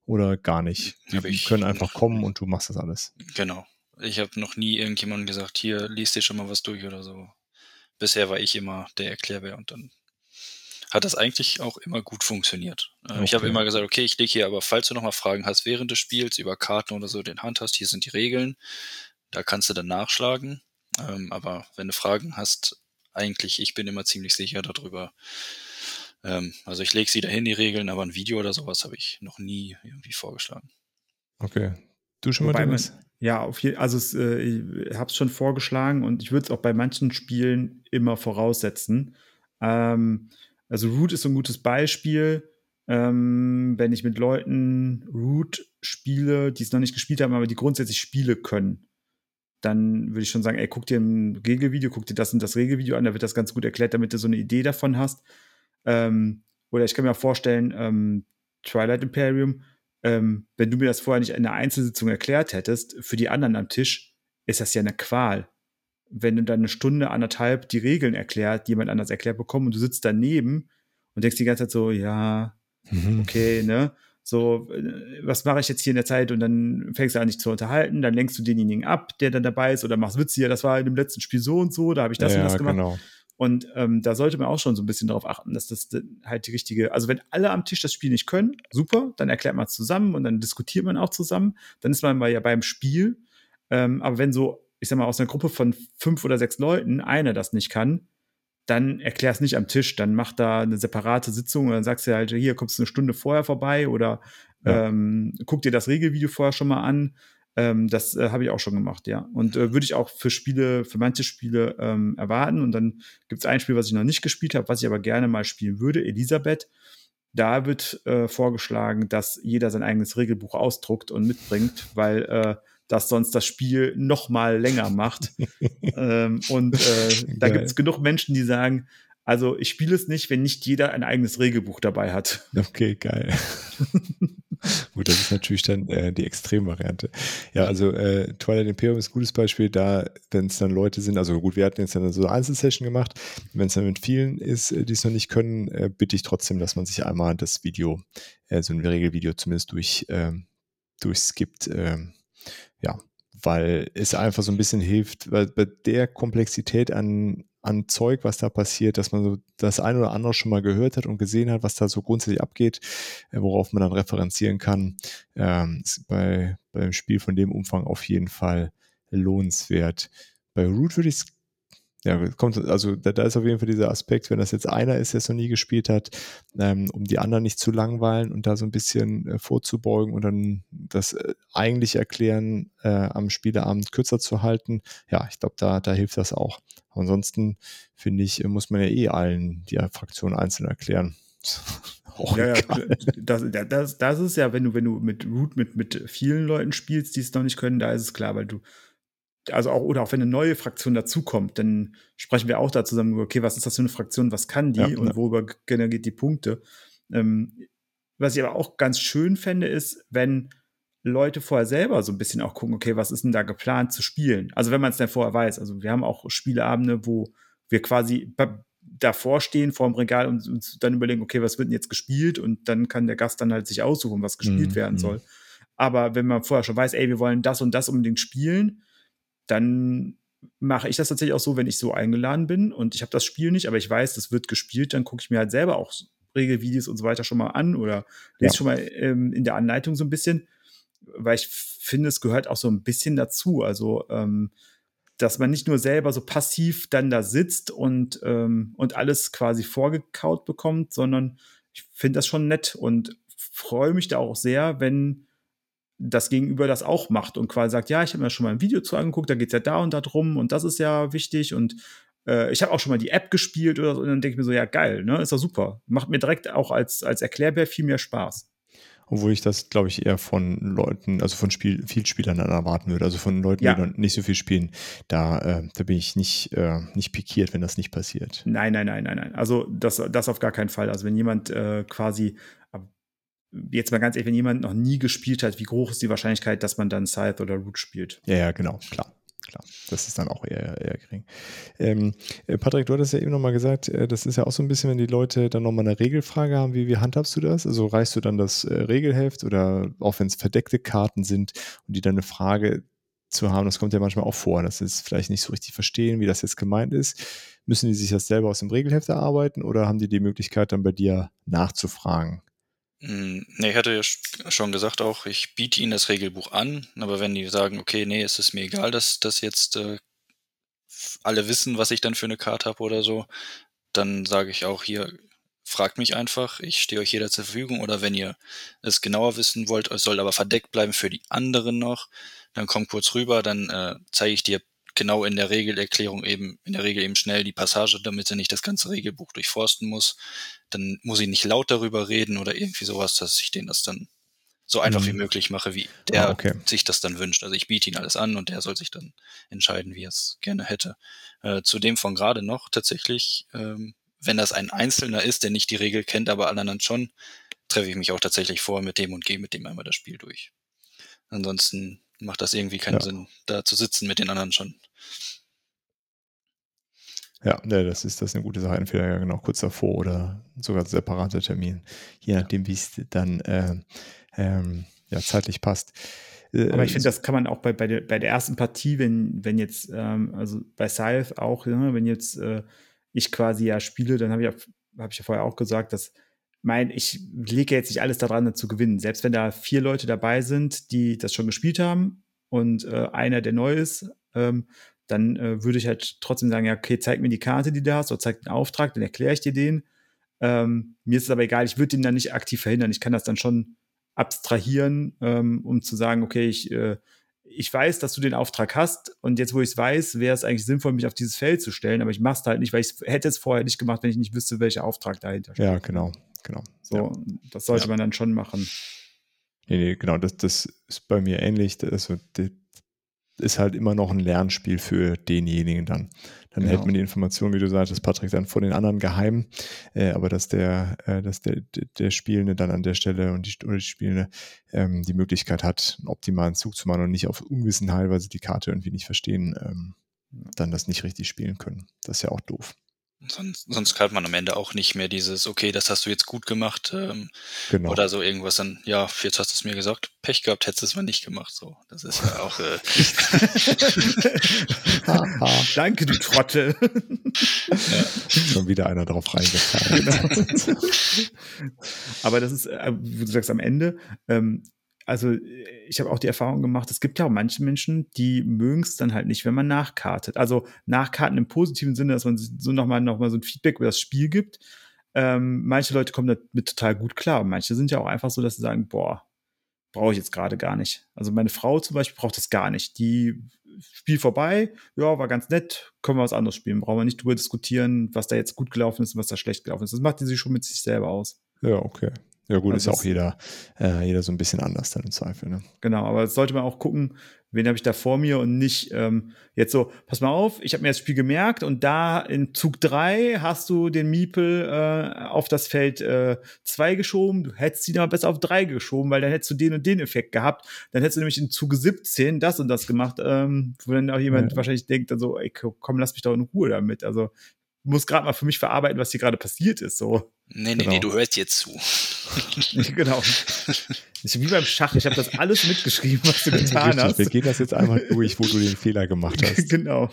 Speaker 2: oder gar nicht? Die können einfach kommen und du machst das alles.
Speaker 4: Genau. Ich habe noch nie irgendjemandem gesagt, hier, liest dir schon mal was durch oder so. Bisher war ich immer der Erklärbär und dann hat das eigentlich auch immer gut funktioniert. Okay. Äh, ich habe immer gesagt, okay, ich lege hier, aber falls du noch mal Fragen hast während des Spiels über Karten oder so, den Hand hast, hier sind die Regeln, da kannst du dann nachschlagen. Ähm, aber wenn du Fragen hast, eigentlich, ich bin immer ziemlich sicher darüber. Ähm, also ich lege sie dahin, die Regeln, aber ein Video oder sowas habe ich noch nie irgendwie vorgeschlagen.
Speaker 2: Okay. Du schon Wobei mal,
Speaker 3: ja, auf jeden also es, äh, ich habe es schon vorgeschlagen und ich würde es auch bei manchen Spielen immer voraussetzen. Ähm, also Root ist so ein gutes Beispiel. Ähm, wenn ich mit Leuten Root spiele, die es noch nicht gespielt haben, aber die grundsätzlich Spiele können, dann würde ich schon sagen, ey, guck dir ein Regelvideo, guck dir das und das Regelvideo an, da wird das ganz gut erklärt, damit du so eine Idee davon hast. Ähm, oder ich kann mir auch vorstellen, ähm, Twilight Imperium ähm, wenn du mir das vorher nicht in einer Einzelsitzung erklärt hättest, für die anderen am Tisch ist das ja eine Qual. Wenn du dann eine Stunde, anderthalb die Regeln erklärt, jemand anders erklärt bekommen und du sitzt daneben und denkst die ganze Zeit so, ja, mhm. okay, ne? So, äh, was mache ich jetzt hier in der Zeit? Und dann fängst du an, dich zu unterhalten, dann lenkst du denjenigen ab, der dann dabei ist, oder machst Witze, ja, das war in dem letzten Spiel so und so, da habe ich das
Speaker 2: ja,
Speaker 3: und das gemacht.
Speaker 2: Genau.
Speaker 3: Und ähm, da sollte man auch schon so ein bisschen darauf achten, dass das halt die richtige, also wenn alle am Tisch das Spiel nicht können, super, dann erklärt man es zusammen und dann diskutiert man auch zusammen, dann ist man mal ja beim Spiel. Ähm, aber wenn so, ich sag mal, aus einer Gruppe von fünf oder sechs Leuten einer das nicht kann, dann erklär es nicht am Tisch, dann mach da eine separate Sitzung und dann sagst du halt, hier kommst du eine Stunde vorher vorbei oder ja. ähm, guck dir das Regelvideo vorher schon mal an ähm, das äh, habe ich auch schon gemacht, ja. Und äh, würde ich auch für Spiele, für manche Spiele ähm, erwarten. Und dann gibt es ein Spiel, was ich noch nicht gespielt habe, was ich aber gerne mal spielen würde, Elisabeth. Da wird äh, vorgeschlagen, dass jeder sein eigenes Regelbuch ausdruckt und mitbringt, weil äh, das sonst das Spiel noch mal länger macht. ähm, und äh, da gibt es genug Menschen, die sagen, also ich spiele es nicht, wenn nicht jeder ein eigenes Regelbuch dabei hat.
Speaker 2: Okay, geil. Gut, das ist natürlich dann äh, die Extremvariante. Ja, also äh, Twilight Imperium ist ein gutes Beispiel, da, wenn es dann Leute sind, also gut, wir hatten jetzt dann so eine Einzelsession gemacht, wenn es dann mit vielen ist, äh, die es noch nicht können, äh, bitte ich trotzdem, dass man sich einmal das Video, äh, so ein Regelvideo zumindest durch, äh, durchskippt. Äh, ja, weil es einfach so ein bisschen hilft, weil bei der Komplexität an an Zeug, was da passiert, dass man so das ein oder andere schon mal gehört hat und gesehen hat, was da so grundsätzlich abgeht, äh, worauf man dann referenzieren kann, ähm, ist bei, beim Spiel von dem Umfang auf jeden Fall lohnenswert. Bei Root würde ich es ja, kommt, also da, da, ist auf jeden Fall dieser Aspekt, wenn das jetzt einer ist, der es noch nie gespielt hat, ähm, um die anderen nicht zu langweilen und da so ein bisschen äh, vorzubeugen und dann das äh, eigentlich erklären äh, am Spieleabend kürzer zu halten. Ja, ich glaube, da, da hilft das auch. ansonsten finde ich, muss man ja eh allen die Fraktion einzeln erklären.
Speaker 3: ja, ja, das, das, das ist ja, wenn du, wenn du mit Root mit, mit vielen Leuten spielst, die es noch nicht können, da ist es klar, weil du also auch, oder auch wenn eine neue Fraktion dazukommt, dann sprechen wir auch da zusammen okay, was ist das für eine Fraktion, was kann die ja, und ja. worüber generiert die Punkte. Ähm, was ich aber auch ganz schön fände, ist, wenn Leute vorher selber so ein bisschen auch gucken, okay, was ist denn da geplant zu spielen? Also wenn man es dann vorher weiß. Also wir haben auch Spieleabende, wo wir quasi davor stehen vor dem Regal und uns dann überlegen, okay, was wird denn jetzt gespielt? Und dann kann der Gast dann halt sich aussuchen, was gespielt mhm. werden mhm. soll. Aber wenn man vorher schon weiß, ey, wir wollen das und das unbedingt spielen, dann mache ich das tatsächlich auch so, wenn ich so eingeladen bin und ich habe das Spiel nicht, aber ich weiß, das wird gespielt, dann gucke ich mir halt selber auch Regelvideos und so weiter schon mal an oder lese ja. schon mal ähm, in der Anleitung so ein bisschen, weil ich finde, es gehört auch so ein bisschen dazu. Also, ähm, dass man nicht nur selber so passiv dann da sitzt und, ähm, und alles quasi vorgekaut bekommt, sondern ich finde das schon nett und freue mich da auch sehr, wenn das Gegenüber das auch macht und quasi sagt, ja, ich habe mir schon mal ein Video zu angeguckt, da geht es ja da und da drum und das ist ja wichtig und äh, ich habe auch schon mal die App gespielt oder so und dann denke ich mir so, ja, geil, ne, ist doch super. Macht mir direkt auch als, als Erklärbär viel mehr Spaß.
Speaker 2: Obwohl ich das, glaube ich, eher von Leuten, also von Spiel, Spielern dann erwarten würde. Also von Leuten, ja. die nicht so viel spielen. Da, äh, da bin ich nicht, äh, nicht pikiert, wenn das nicht passiert.
Speaker 3: Nein, nein, nein, nein, nein. Also das, das auf gar keinen Fall. Also wenn jemand äh, quasi jetzt mal ganz ehrlich, wenn jemand noch nie gespielt hat, wie groß ist die Wahrscheinlichkeit, dass man dann Scythe oder Root spielt?
Speaker 2: Ja, ja, genau, klar. Klar, das ist dann auch eher, eher gering. Ähm, äh, Patrick, du hattest ja eben nochmal gesagt, äh, das ist ja auch so ein bisschen, wenn die Leute dann nochmal eine Regelfrage haben, wie, wie handhabst du das? Also reichst du dann das äh, Regelheft oder auch wenn es verdeckte Karten sind und die dann eine Frage zu haben, das kommt ja manchmal auch vor, dass sie es vielleicht nicht so richtig verstehen, wie das jetzt gemeint ist. Müssen die sich das selber aus dem Regelheft erarbeiten oder haben die die Möglichkeit dann bei dir nachzufragen?
Speaker 4: Ne, ich hatte ja schon gesagt auch, ich biete ihnen das Regelbuch an, aber wenn die sagen, okay, nee, es ist mir egal, dass dass jetzt, äh, alle wissen, was ich dann für eine Karte habe oder so, dann sage ich auch: „Hier, fragt mich einfach, ich stehe euch jeder zur Verfügung.“ Oder wenn ihr es genauer wissen wollt, es soll aber verdeckt bleiben für die anderen noch, dann komm kurz rüber, dann, äh, zeige ich dir genau in der Regelerklärung eben in der Regel eben schnell die Passage, damit er nicht das ganze Regelbuch durchforsten muss. Dann muss ich nicht laut darüber reden oder irgendwie sowas, dass ich denen das dann so einfach mhm. wie möglich mache, wie der ah, okay. sich das dann wünscht. Also ich biete ihn alles an und der soll sich dann entscheiden, wie er es gerne hätte. Äh, zudem von gerade noch tatsächlich, ähm, wenn das ein Einzelner ist, der nicht die Regel kennt, aber alle anderen schon, treffe ich mich auch tatsächlich vor mit dem und gehe mit dem einmal das Spiel durch. Ansonsten macht das irgendwie keinen ja. Sinn, da zu sitzen mit den anderen schon.
Speaker 2: Ja, ne, das ist das ist eine gute Sache. Entweder ja genau kurz davor oder sogar separater Termin, je nachdem, wie es dann äh, ähm, ja, zeitlich passt.
Speaker 3: Äh, Aber ich finde, das kann man auch bei, bei, der, bei der ersten Partie, wenn, wenn jetzt, ähm, also bei Scythe auch, ja, wenn jetzt äh, ich quasi ja spiele, dann habe ich, hab ich ja vorher auch gesagt, dass mein, ich lege jetzt nicht alles daran, zu gewinnen. Selbst wenn da vier Leute dabei sind, die das schon gespielt haben und äh, einer, der neu ist, ähm, dann äh, würde ich halt trotzdem sagen, ja, okay, zeig mir die Karte, die du hast, oder zeig den Auftrag, dann erkläre ich dir den. Ähm, mir ist es aber egal, ich würde den dann nicht aktiv verhindern. Ich kann das dann schon abstrahieren, ähm, um zu sagen, okay, ich, äh, ich weiß, dass du den Auftrag hast und jetzt, wo ich es weiß, wäre es eigentlich sinnvoll, mich auf dieses Feld zu stellen, aber ich mache es halt nicht, weil ich hätte es vorher nicht gemacht, wenn ich nicht wüsste, welcher Auftrag dahinter
Speaker 2: steht. Ja, genau, genau.
Speaker 3: So, ja. das sollte ja. man dann schon machen.
Speaker 2: Nee, nee, genau, das, das ist bei mir ähnlich. Also, die, ist halt immer noch ein Lernspiel für denjenigen dann. Dann genau. hält man die Information, wie du sagtest, Patrick, dann vor den anderen geheim, äh, aber dass der, äh, dass der, der Spielende dann an der Stelle und die, oder die Spielende ähm, die Möglichkeit hat, einen optimalen Zug zu machen und nicht auf Unwissenheit, weil sie die Karte irgendwie nicht verstehen, ähm, dann das nicht richtig spielen können. Das ist ja auch doof.
Speaker 4: Sonst, sonst hat man am Ende auch nicht mehr dieses, okay, das hast du jetzt gut gemacht. Ähm, genau. Oder so irgendwas dann, ja, jetzt hast du es mir gesagt, Pech gehabt, hättest du es mal nicht gemacht. So, das ist ja auch. Äh
Speaker 3: Danke, du Trottel.
Speaker 2: ja. Schon wieder einer drauf reingefallen. Genau.
Speaker 3: Aber das ist, äh, wie du sagst, am Ende, ähm, also ich habe auch die Erfahrung gemacht, es gibt ja auch manche Menschen, die mögen es dann halt nicht, wenn man nachkartet. Also nachkarten im positiven Sinne, dass man so nochmal noch mal so ein Feedback über das Spiel gibt. Ähm, manche Leute kommen damit total gut klar. Und manche sind ja auch einfach so, dass sie sagen, boah, brauche ich jetzt gerade gar nicht. Also meine Frau zum Beispiel braucht das gar nicht. Die Spiel vorbei, ja, war ganz nett, können wir was anderes spielen. Brauchen wir nicht drüber diskutieren, was da jetzt gut gelaufen ist und was da schlecht gelaufen ist. Das macht die sich schon mit sich selber aus.
Speaker 2: Ja, okay. Ja, gut, also ist ja auch jeder, äh, jeder so ein bisschen anders dann im Zweifel. Ne?
Speaker 3: Genau, aber jetzt sollte man auch gucken, wen habe ich da vor mir und nicht ähm, jetzt so, pass mal auf, ich habe mir das Spiel gemerkt und da in Zug 3 hast du den Miepel äh, auf das Feld 2 äh, geschoben, du hättest ihn aber besser auf 3 geschoben, weil dann hättest du den und den Effekt gehabt. Dann hättest du nämlich in Zug 17 das und das gemacht, ähm, wo dann auch jemand ja. wahrscheinlich denkt, also, ey, komm, lass mich doch in Ruhe damit. Also muss gerade mal für mich verarbeiten, was hier gerade passiert ist. So.
Speaker 4: Nee, nee, genau. nee, du hörst jetzt zu.
Speaker 3: genau. Ich, wie beim Schach, ich habe das alles mitgeschrieben, was du getan Richtig, hast.
Speaker 2: Wir gehen das jetzt einmal durch, wo du den Fehler gemacht hast.
Speaker 3: genau.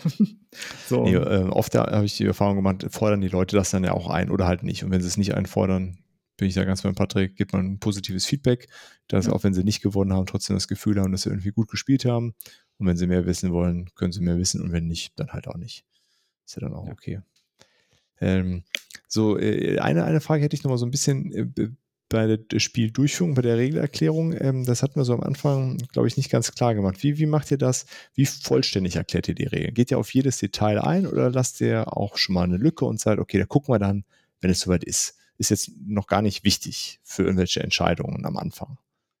Speaker 2: So. Nee, äh, oft habe ich die Erfahrung gemacht, fordern die Leute das dann ja auch ein oder halt nicht. Und wenn sie es nicht einfordern, bin ich da ganz beim Patrick, gibt man ein positives Feedback, dass ja. auch wenn sie nicht gewonnen haben, trotzdem das Gefühl haben, dass sie irgendwie gut gespielt haben. Und wenn sie mehr wissen wollen, können sie mehr wissen und wenn nicht, dann halt auch nicht. Ist ja dann auch ja. okay. Ähm, so, äh, eine, eine Frage hätte ich noch mal so ein bisschen äh, bei der Spieldurchführung, bei der Regelerklärung. Ähm, das hatten wir so am Anfang, glaube ich, nicht ganz klar gemacht. Wie, wie macht ihr das? Wie vollständig erklärt ihr die Regeln? Geht ihr auf jedes Detail ein oder lasst ihr auch schon mal eine Lücke und sagt, okay, da gucken wir dann, wenn es soweit ist? Ist jetzt noch gar nicht wichtig für irgendwelche Entscheidungen am Anfang.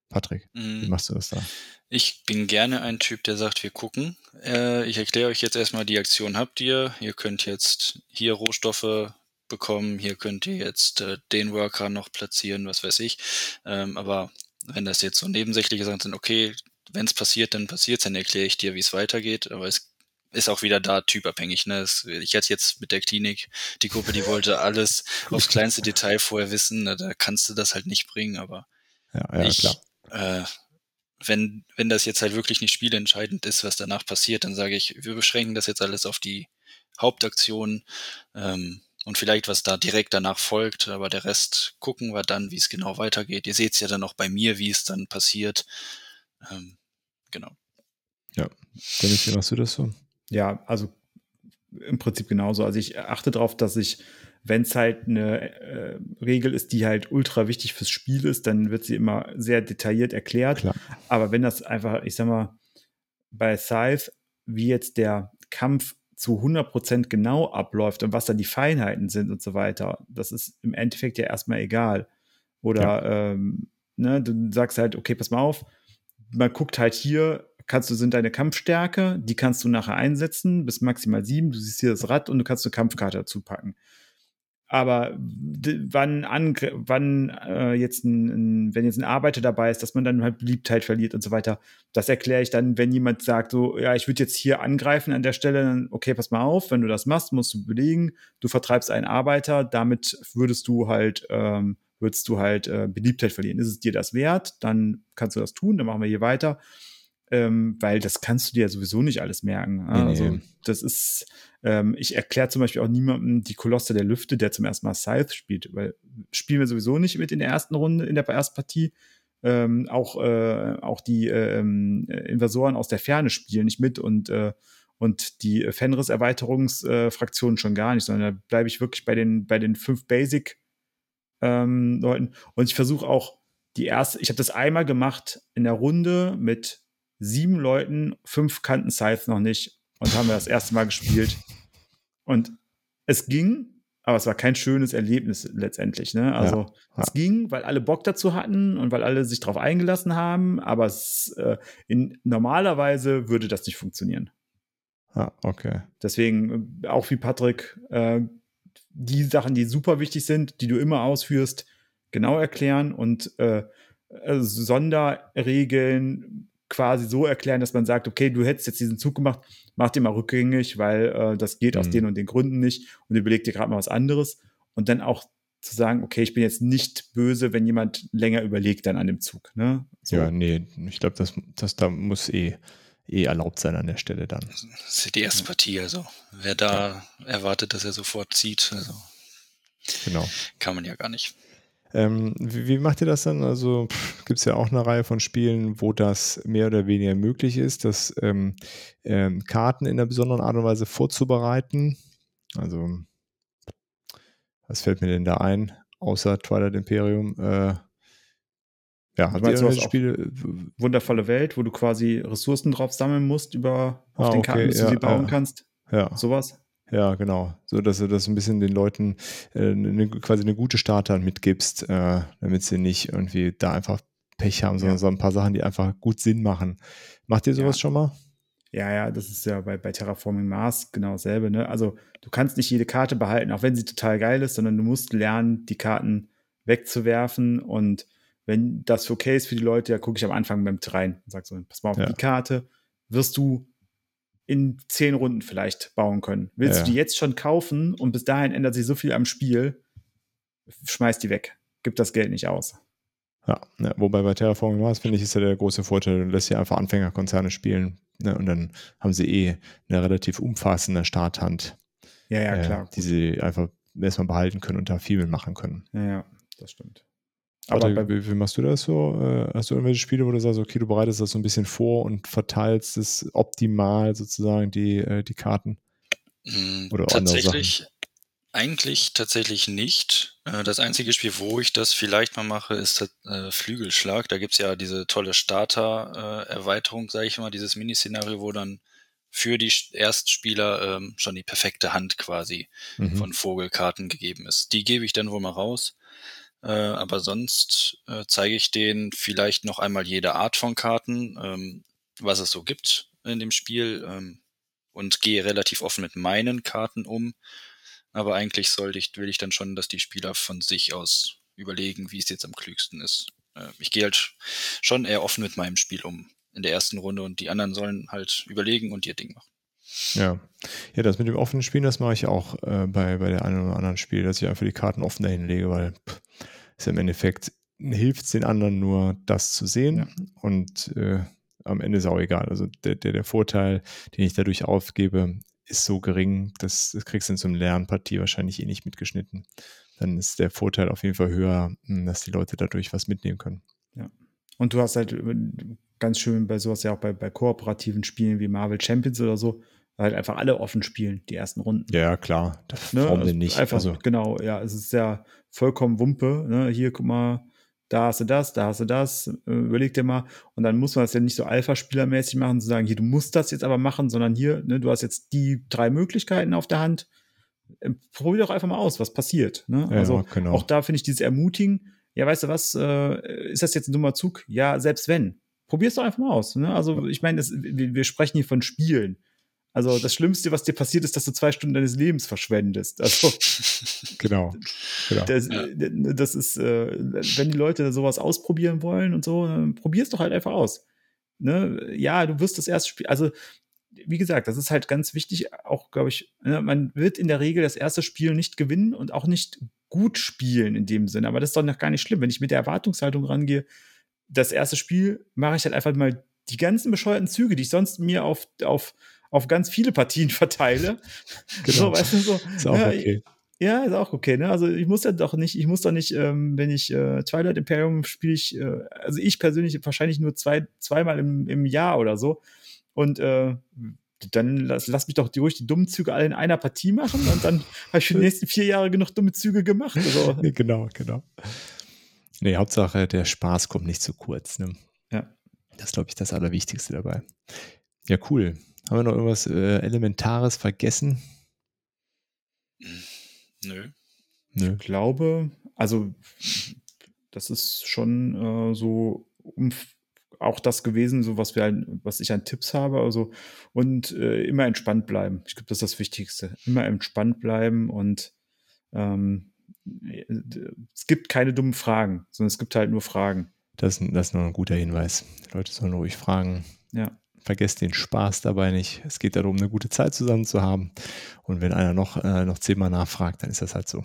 Speaker 2: Patrick, mm. wie machst du das da?
Speaker 4: Ich bin gerne ein Typ, der sagt, wir gucken. Äh, ich erkläre euch jetzt erstmal, die Aktion habt ihr. Ihr könnt jetzt hier Rohstoffe bekommen, hier könnt ihr jetzt äh, den Worker noch platzieren, was weiß ich. Ähm, aber wenn das jetzt so nebensächliche Sachen sind, okay, wenn es passiert, dann passiert dann erkläre ich dir, wie es weitergeht. Aber es ist auch wieder da typabhängig. Ne? ich hatte jetzt mit der Klinik die Gruppe, die wollte alles aufs kleinste Detail vorher wissen. Da kannst du das halt nicht bringen, aber
Speaker 2: ja, ja, ich, klar
Speaker 4: äh, wenn, wenn das jetzt halt wirklich nicht spielentscheidend ist, was danach passiert, dann sage ich, wir beschränken das jetzt alles auf die Hauptaktion ähm, und vielleicht was da direkt danach folgt, aber der Rest gucken wir dann, wie es genau weitergeht. Ihr seht es ja dann auch bei mir, wie es dann passiert. Ähm, genau.
Speaker 2: Ja, Dennis, wie machst du das so?
Speaker 3: Ja, also im Prinzip genauso. Also ich achte darauf, dass ich wenn es halt eine äh, Regel ist, die halt ultra wichtig fürs Spiel ist, dann wird sie immer sehr detailliert erklärt. Klar. Aber wenn das einfach, ich sag mal, bei Scythe, wie jetzt der Kampf zu 100% genau abläuft und was da die Feinheiten sind und so weiter, das ist im Endeffekt ja erstmal egal. Oder ja. ähm, ne, du sagst halt, okay, pass mal auf, man guckt halt hier, kannst du, sind deine Kampfstärke, die kannst du nachher einsetzen, bis maximal sieben, du siehst hier das Rad und du kannst eine Kampfkarte dazu packen. Aber wann, Angr wann äh, jetzt ein, ein, wenn jetzt ein Arbeiter dabei ist, dass man dann halt Beliebtheit verliert und so weiter, das erkläre ich dann, wenn jemand sagt, so, ja, ich würde jetzt hier angreifen an der Stelle, dann, okay, pass mal auf, wenn du das machst, musst du belegen, du vertreibst einen Arbeiter, damit würdest du halt, ähm, würdest du halt äh, Beliebtheit verlieren. Ist es dir das wert, dann kannst du das tun, dann machen wir hier weiter. Ähm, weil das kannst du dir ja sowieso nicht alles merken.
Speaker 2: Nee,
Speaker 3: Also
Speaker 2: nee.
Speaker 3: das ist, ähm, ich erkläre zum Beispiel auch niemandem die Kolosse der Lüfte, der zum ersten Mal Scythe spielt, weil spielen wir sowieso nicht mit in der ersten Runde, in der ersten Partie. Ähm, auch, äh, auch die ähm, Invasoren aus der Ferne spielen nicht mit und, äh, und die Fenris-Erweiterungsfraktionen schon gar nicht, sondern da bleibe ich wirklich bei den, bei den fünf Basic ähm. Und ich versuche auch die erste, ich habe das einmal gemacht in der Runde mit sieben Leuten, fünf kannten Scythe noch nicht und haben wir das erste Mal gespielt. Und es ging, aber es war kein schönes Erlebnis letztendlich. Ne? Also
Speaker 2: Ja, ja.
Speaker 3: es ging, weil alle Bock dazu hatten und weil alle sich darauf eingelassen haben, aber es, äh, in, normalerweise würde das nicht funktionieren.
Speaker 2: Ah, okay.
Speaker 3: Deswegen, äh, auch wie Patrick, äh, die Sachen, die super wichtig sind, die du immer ausführst, genau erklären und äh, äh, Sonderregeln quasi so erklären, dass man sagt, okay, du hättest jetzt diesen Zug gemacht, mach den mal rückgängig, weil äh, das geht aus
Speaker 2: Mhm.
Speaker 3: den und den Gründen nicht und überleg dir gerade mal was anderes und dann auch zu sagen, okay, ich bin jetzt nicht böse, wenn jemand länger überlegt dann an dem Zug. Ne? So.
Speaker 2: Ja, nee, ich glaube, das, das da muss eh, eh erlaubt sein an der Stelle dann.
Speaker 4: Das ist die erste Partie, also wer da erwartet, dass er sofort zieht, also
Speaker 2: Genau.
Speaker 4: kann man ja gar nicht.
Speaker 2: Ähm, wie, wie macht ihr das dann? Also gibt es ja auch eine Reihe von Spielen, wo das mehr oder weniger möglich ist, dass ähm, ähm, Karten in einer besonderen Art und Weise vorzubereiten. Also, was fällt mir denn da ein, außer Twilight Imperium? Äh, ja, ihr
Speaker 3: meinst, du hast
Speaker 2: Spiele?
Speaker 3: Wundervolle Welt, wo du quasi Ressourcen drauf sammeln musst über auf
Speaker 2: Ah,
Speaker 3: den
Speaker 2: okay,
Speaker 3: Karten, bis
Speaker 2: ja,
Speaker 3: du sie bauen
Speaker 2: ja.
Speaker 3: kannst.
Speaker 2: Ja,
Speaker 3: Sowas.
Speaker 2: Ja, genau. So, dass du das ein bisschen den Leuten äh, eine, quasi eine gute Starter mitgibst, äh, damit sie nicht irgendwie da einfach Pech haben, sondern
Speaker 3: Ja.
Speaker 2: so ein paar Sachen, die einfach gut Sinn machen. Macht ihr sowas
Speaker 3: Ja.
Speaker 2: schon mal?
Speaker 3: Ja, ja, das ist ja bei, bei Terraforming Mars genau dasselbe. Ne? Also du kannst nicht jede Karte behalten, auch wenn sie total geil ist, sondern du musst lernen, die Karten wegzuwerfen. Und wenn das okay ist für die Leute, ja, gucke ich am Anfang mit rein und sag so, pass mal auf,
Speaker 2: Ja.
Speaker 3: die Karte wirst du in zehn Runden vielleicht bauen können. Willst
Speaker 2: Ja.
Speaker 3: du die jetzt schon kaufen und bis dahin ändert sich so viel am Spiel, schmeiß die weg. Gib das Geld nicht aus.
Speaker 2: Ja, ja, wobei bei Terraforming Mars, finde ich, ist ja der große Vorteil, du lässt ja einfach Anfängerkonzerne spielen ne, und dann haben sie eh eine relativ umfassende Starthand,
Speaker 3: Ja, ja,
Speaker 2: äh,
Speaker 3: klar.
Speaker 2: die sie einfach erstmal behalten können und da viel mitmachen können.
Speaker 3: Ja, ja, das stimmt. Aber bei,
Speaker 2: wie, wie machst du das so? Äh, Hast du irgendwelche Spiele, wo du sagst, okay, du bereitest das so ein bisschen vor und verteilst es optimal sozusagen die, äh, die Karten?
Speaker 4: Mm,
Speaker 2: Oder
Speaker 4: tatsächlich, eigentlich tatsächlich nicht. Äh, Das einzige Spiel, wo ich das vielleicht mal mache, ist Flügelschlag. Da gibt's ja diese tolle Starter-Erweiterung, sage ich mal, dieses Miniszenario, wo dann für die Erstspieler ähm, schon die perfekte Hand quasi
Speaker 2: Mhm.
Speaker 4: von Vogelkarten gegeben ist. Die gebe ich dann wohl mal raus. Äh, aber sonst äh, zeige ich denen vielleicht noch einmal jede Art von Karten, ähm, was es so gibt in dem Spiel ähm, und gehe relativ offen mit meinen Karten um. Aber eigentlich sollte ich, will ich dann schon, dass die Spieler von sich aus überlegen, wie es jetzt am klügsten ist. Äh, ich gehe halt schon eher offen mit meinem Spiel um in der ersten Runde und die anderen sollen halt überlegen und ihr Ding machen.
Speaker 2: Ja. Ja, das mit dem offenen Spielen, das mache ich auch äh, bei, bei der einen oder anderen Spiel, dass ich einfach die Karten offen dahin lege, weil pff, ist ja im Endeffekt hilft es den anderen nur, das zu sehen
Speaker 3: Ja.
Speaker 2: und äh, am Ende ist auch egal. Also der, der, der Vorteil, den ich dadurch aufgebe, ist so gering, dass das kriegst du in so einer Lernpartie wahrscheinlich eh nicht mitgeschnitten. Dann ist der Vorteil auf jeden Fall höher, mh, dass die Leute dadurch was mitnehmen können.
Speaker 3: Und du hast halt äh, ganz schön bei sowas ja auch bei, bei kooperativen Spielen wie Marvel Champions oder so, halt einfach alle offen spielen, die ersten Runden.
Speaker 2: Ja, klar. Das
Speaker 3: Ne?
Speaker 2: warum
Speaker 3: Also
Speaker 2: denn nicht?
Speaker 3: Einfach,
Speaker 2: also,
Speaker 3: genau, ja, es ist ja vollkommen Wumpe. Ne? Hier, guck mal, da hast du das, da hast du das, äh, überleg dir mal. Und dann muss man das ja nicht so Alpha-Spielermäßig machen, zu sagen, hier, du musst das jetzt aber machen, sondern hier, ne, du hast jetzt die drei Möglichkeiten auf der Hand. Äh, Probier doch einfach mal aus, was passiert. Ne?
Speaker 2: ja,
Speaker 3: also
Speaker 2: genau.
Speaker 3: auch da finde ich dieses Ermutigen, ja, weißt du was, äh, ist das jetzt ein dummer Zug? Ja, selbst wenn. Probier's doch einfach mal aus. Ne? Also, ich meine, wir, wir sprechen hier von Spielen. Also, das Schlimmste, was dir passiert, ist, dass du zwei Stunden deines Lebens verschwendest. Also,
Speaker 2: genau. genau.
Speaker 3: das, das ist, äh, wenn die Leute sowas ausprobieren wollen und so, dann probier's doch halt einfach aus. Ne? Ja, du wirst das erste Spiel, also wie gesagt, das ist halt ganz wichtig, auch glaube ich, ne, man wird in der Regel das erste Spiel nicht gewinnen und auch nicht gut spielen in dem Sinne, aber das ist doch noch gar nicht schlimm, wenn ich mit der Erwartungshaltung rangehe, das erste Spiel mache ich halt einfach mal die ganzen bescheuerten Züge, die ich sonst mir auf, auf, auf ganz viele Partien verteile.
Speaker 2: Genau.
Speaker 3: So, weißt du, so,
Speaker 2: Ist auch
Speaker 3: ja,
Speaker 2: okay.
Speaker 3: ja, ist auch okay, ne? Also ich muss ja doch nicht, ich muss doch nicht, ähm, wenn ich äh, Twilight Imperium spiele ich, äh, also ich persönlich wahrscheinlich nur zwei, zweimal im, im Jahr oder so. Und äh, dann lass, lass mich doch die, ruhig die dummen Züge alle in einer Partie machen und dann habe ich für die nächsten vier Jahre genug dumme Züge gemacht. Also,
Speaker 2: Nee, genau, genau. Nee, Hauptsache, der Spaß kommt nicht zu kurz. Ne?
Speaker 3: Ja.
Speaker 2: Das ist, glaube ich, das Allerwichtigste dabei. Ja, cool. Haben wir noch irgendwas äh, Elementares vergessen?
Speaker 4: Nö.
Speaker 2: Nö.
Speaker 3: ich glaube, also das ist schon äh, so um, auch das gewesen, so was wir halt, was ich an Tipps habe, also und äh, immer entspannt bleiben. Ich glaube, das ist das Wichtigste. Immer entspannt bleiben und ähm, es gibt keine dummen Fragen, sondern es gibt halt nur Fragen.
Speaker 2: Das, ist- das ist noch ein guter Hinweis. Die Leute sollen ruhig fragen.
Speaker 3: Ja.
Speaker 2: Vergesst den Spaß dabei nicht. Es geht darum, eine gute Zeit zusammen zu haben. Und wenn einer noch, äh, noch zehnmal nachfragt, dann ist das halt so.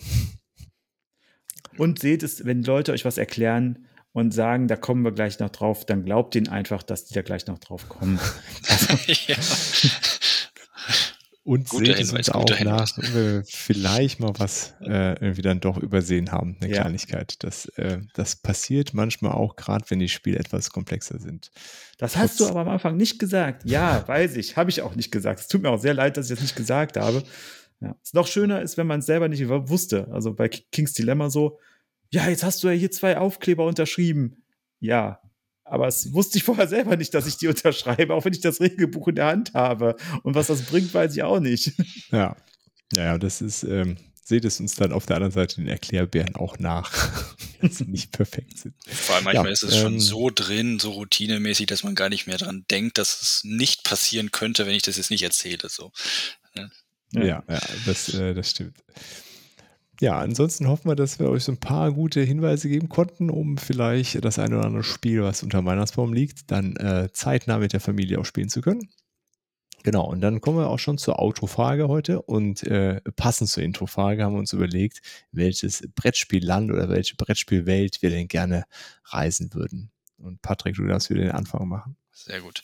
Speaker 3: Und seht es, wenn Leute euch was erklären und sagen, da kommen wir gleich noch drauf, dann glaubt ihnen einfach, dass die da gleich noch drauf kommen.
Speaker 4: ja.
Speaker 2: Und
Speaker 4: Guter
Speaker 2: seht es
Speaker 4: Hinweis,
Speaker 2: uns auch nach, wenn wir vielleicht mal was äh, irgendwie dann doch übersehen haben, eine
Speaker 3: Ja.
Speaker 2: Kleinigkeit. Das, äh, das passiert manchmal auch, gerade wenn die Spiele etwas komplexer sind.
Speaker 3: Das hast du aber am Anfang nicht gesagt. Ja, weiß ich. Habe ich auch nicht gesagt. Es tut mir auch sehr leid, dass ich das nicht gesagt habe. Ja. Es noch schöner ist, wenn man es selber nicht wusste. Also bei Ki- King's Dilemma so, ja, jetzt hast du ja hier zwei Aufkleber unterschrieben. Ja, aber es wusste ich vorher selber nicht, dass ich die unterschreibe, auch wenn ich das Regelbuch in der Hand habe. Und was das bringt, weiß ich auch nicht.
Speaker 2: Ja, ja, das ist, ähm, seht es uns dann auf der anderen Seite den Erklärbären auch nach, dass sie nicht perfekt sind.
Speaker 4: Vor allem manchmal
Speaker 2: Ja,
Speaker 4: ist es schon
Speaker 2: ähm,
Speaker 4: so drin, so routinemäßig, dass man gar nicht mehr dran denkt, dass es nicht passieren könnte, wenn ich das jetzt nicht erzähle. So.
Speaker 2: Ja, ja, das, äh, das stimmt. Ja, ansonsten hoffen wir, dass wir euch so ein paar gute Hinweise geben konnten, um vielleicht das eine oder andere Spiel, was unter Weihnachtsbaum liegt, dann äh, zeitnah mit der Familie auch spielen zu können. Genau, und dann kommen wir auch schon zur Autofrage heute und äh, passend zur Introfrage haben wir uns überlegt, welches Brettspielland oder welche Brettspielwelt wir denn gerne reisen würden. Und Patrick, du darfst wieder den Anfang machen.
Speaker 4: Sehr gut.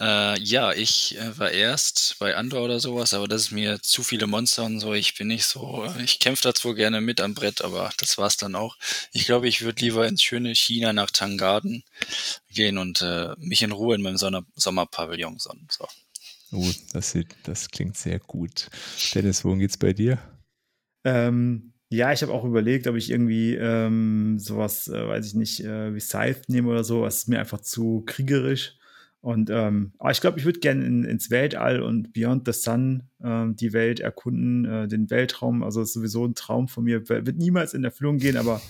Speaker 4: Äh, ja, ich äh, war erst bei Andor oder sowas, aber das ist mir zu viele Monster und so. Ich bin nicht so, äh, ich kämpfe da zwar gerne mit am Brett, aber das war's dann auch. Ich glaube, ich würde lieber ins schöne China nach Tangarden gehen und äh, mich in Ruhe in meinem Sonner Sommerpavillon sonnen. So.
Speaker 2: Oh, das, sieht, das klingt sehr gut. Dennis, wohin geht's bei dir?
Speaker 3: Ähm, ja, ich habe auch überlegt, ob ich irgendwie ähm, sowas, äh, weiß ich nicht, äh, wie Scythe nehme oder so. Es ist mir einfach zu kriegerisch. Und ähm, aber ich glaube, ich würde gerne in, ins Weltall und Beyond the Sun ähm, die Welt erkunden, äh, den Weltraum. Also ist sowieso ein Traum von mir. Wird niemals in Erfüllung gehen, aber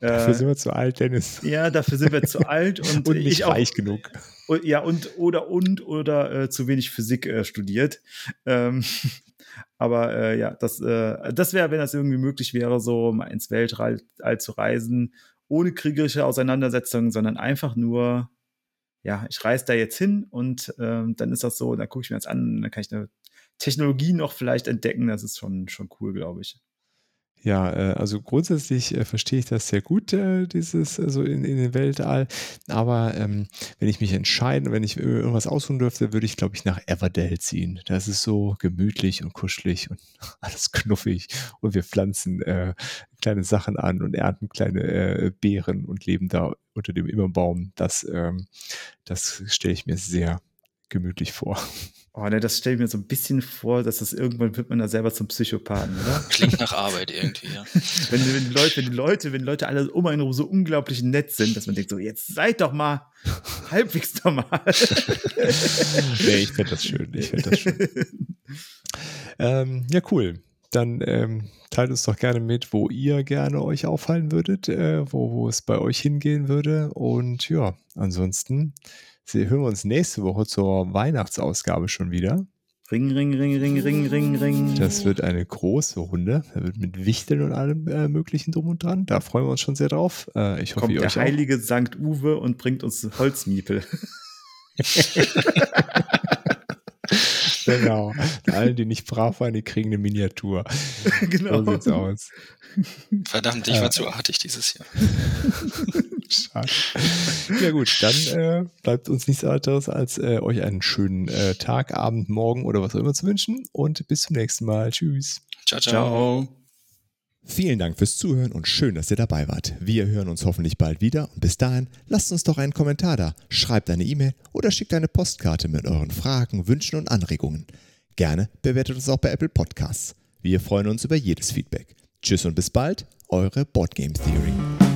Speaker 2: Dafür
Speaker 3: äh,
Speaker 2: sind wir zu alt, Dennis.
Speaker 3: ja, dafür sind wir zu alt und,
Speaker 2: Und nicht
Speaker 3: ich auch.
Speaker 2: reich genug.
Speaker 3: Und, ja, und oder und oder äh, zu wenig Physik äh, studiert. Ähm, aber äh, ja, das, äh, das wäre, wenn das irgendwie möglich wäre, so mal ins Weltall all zu reisen, ohne kriegerische Auseinandersetzungen, sondern einfach nur, ja, ich reise da jetzt hin und ähm, dann ist das so, dann gucke ich mir das an, dann kann ich eine Technologie noch vielleicht entdecken. Das ist schon, schon cool, glaube ich.
Speaker 2: Ja, äh, also grundsätzlich äh, verstehe ich das sehr gut, äh, dieses also in, in den Weltall. Aber ähm, wenn ich mich entscheiden, wenn ich irgendwas aussuchen dürfte, würde ich, glaube ich, nach Everdell ziehen. Das ist so gemütlich und kuschelig und alles knuffig. Und wir pflanzen äh, kleine Sachen an und ernten kleine äh, Beeren und leben da unter dem Immerbaum. Das, ähm, das stelle ich mir sehr gemütlich vor.
Speaker 3: Oh, ne, das stelle ich mir so ein bisschen vor, dass das irgendwann wird man da selber zum Psychopathen, oder?
Speaker 4: Klingt nach Arbeit irgendwie, ja.
Speaker 3: wenn, wenn, die Leute, wenn die Leute, wenn die Leute alle um einen rum so unglaublich nett sind, dass man denkt, so, jetzt seid doch mal halbwegs normal.
Speaker 2: nee, ich finde das schön. Ich finde das schön. ähm, ja, cool. Dann ähm, teilt uns doch gerne mit, wo ihr gerne euch aufhalten würdet, äh, wo, wo es bei euch hingehen würde. Und ja, ansonsten hören wir uns nächste Woche zur Weihnachtsausgabe schon wieder.
Speaker 3: Ring, ring, ring, ring, ring, ring, ring.
Speaker 2: Das wird eine große Runde. Da wird mit Wichteln und allem äh, Möglichen drum und dran. Da freuen wir uns schon sehr drauf. Äh, ich hoffe,
Speaker 3: kommt
Speaker 2: ihr
Speaker 3: der
Speaker 2: euch auch.
Speaker 3: heilige Sankt Uwe und bringt uns Holzmiepel.
Speaker 2: Genau. Alle, die nicht brav waren, die kriegen eine Miniatur.
Speaker 3: genau.
Speaker 2: So sieht's aus.
Speaker 4: Verdammt, ich war zu artig dieses Jahr.
Speaker 5: Schade. Ja gut, dann äh, bleibt uns nichts anderes, als äh, euch einen schönen äh, Tag, Abend, Morgen oder was auch immer zu wünschen. Und bis zum nächsten Mal. Tschüss.
Speaker 4: Ciao, ciao.
Speaker 3: Ciao.
Speaker 2: Vielen Dank fürs Zuhören und schön, dass ihr dabei wart. Wir hören uns hoffentlich bald wieder und bis dahin lasst uns doch einen Kommentar da, schreibt eine E-Mail oder schickt eine Postkarte mit euren Fragen, Wünschen und Anregungen. Gerne bewertet uns auch bei Apple Podcasts. Wir freuen uns über jedes Feedback. Tschüss und bis bald, eure Boardgame Theory.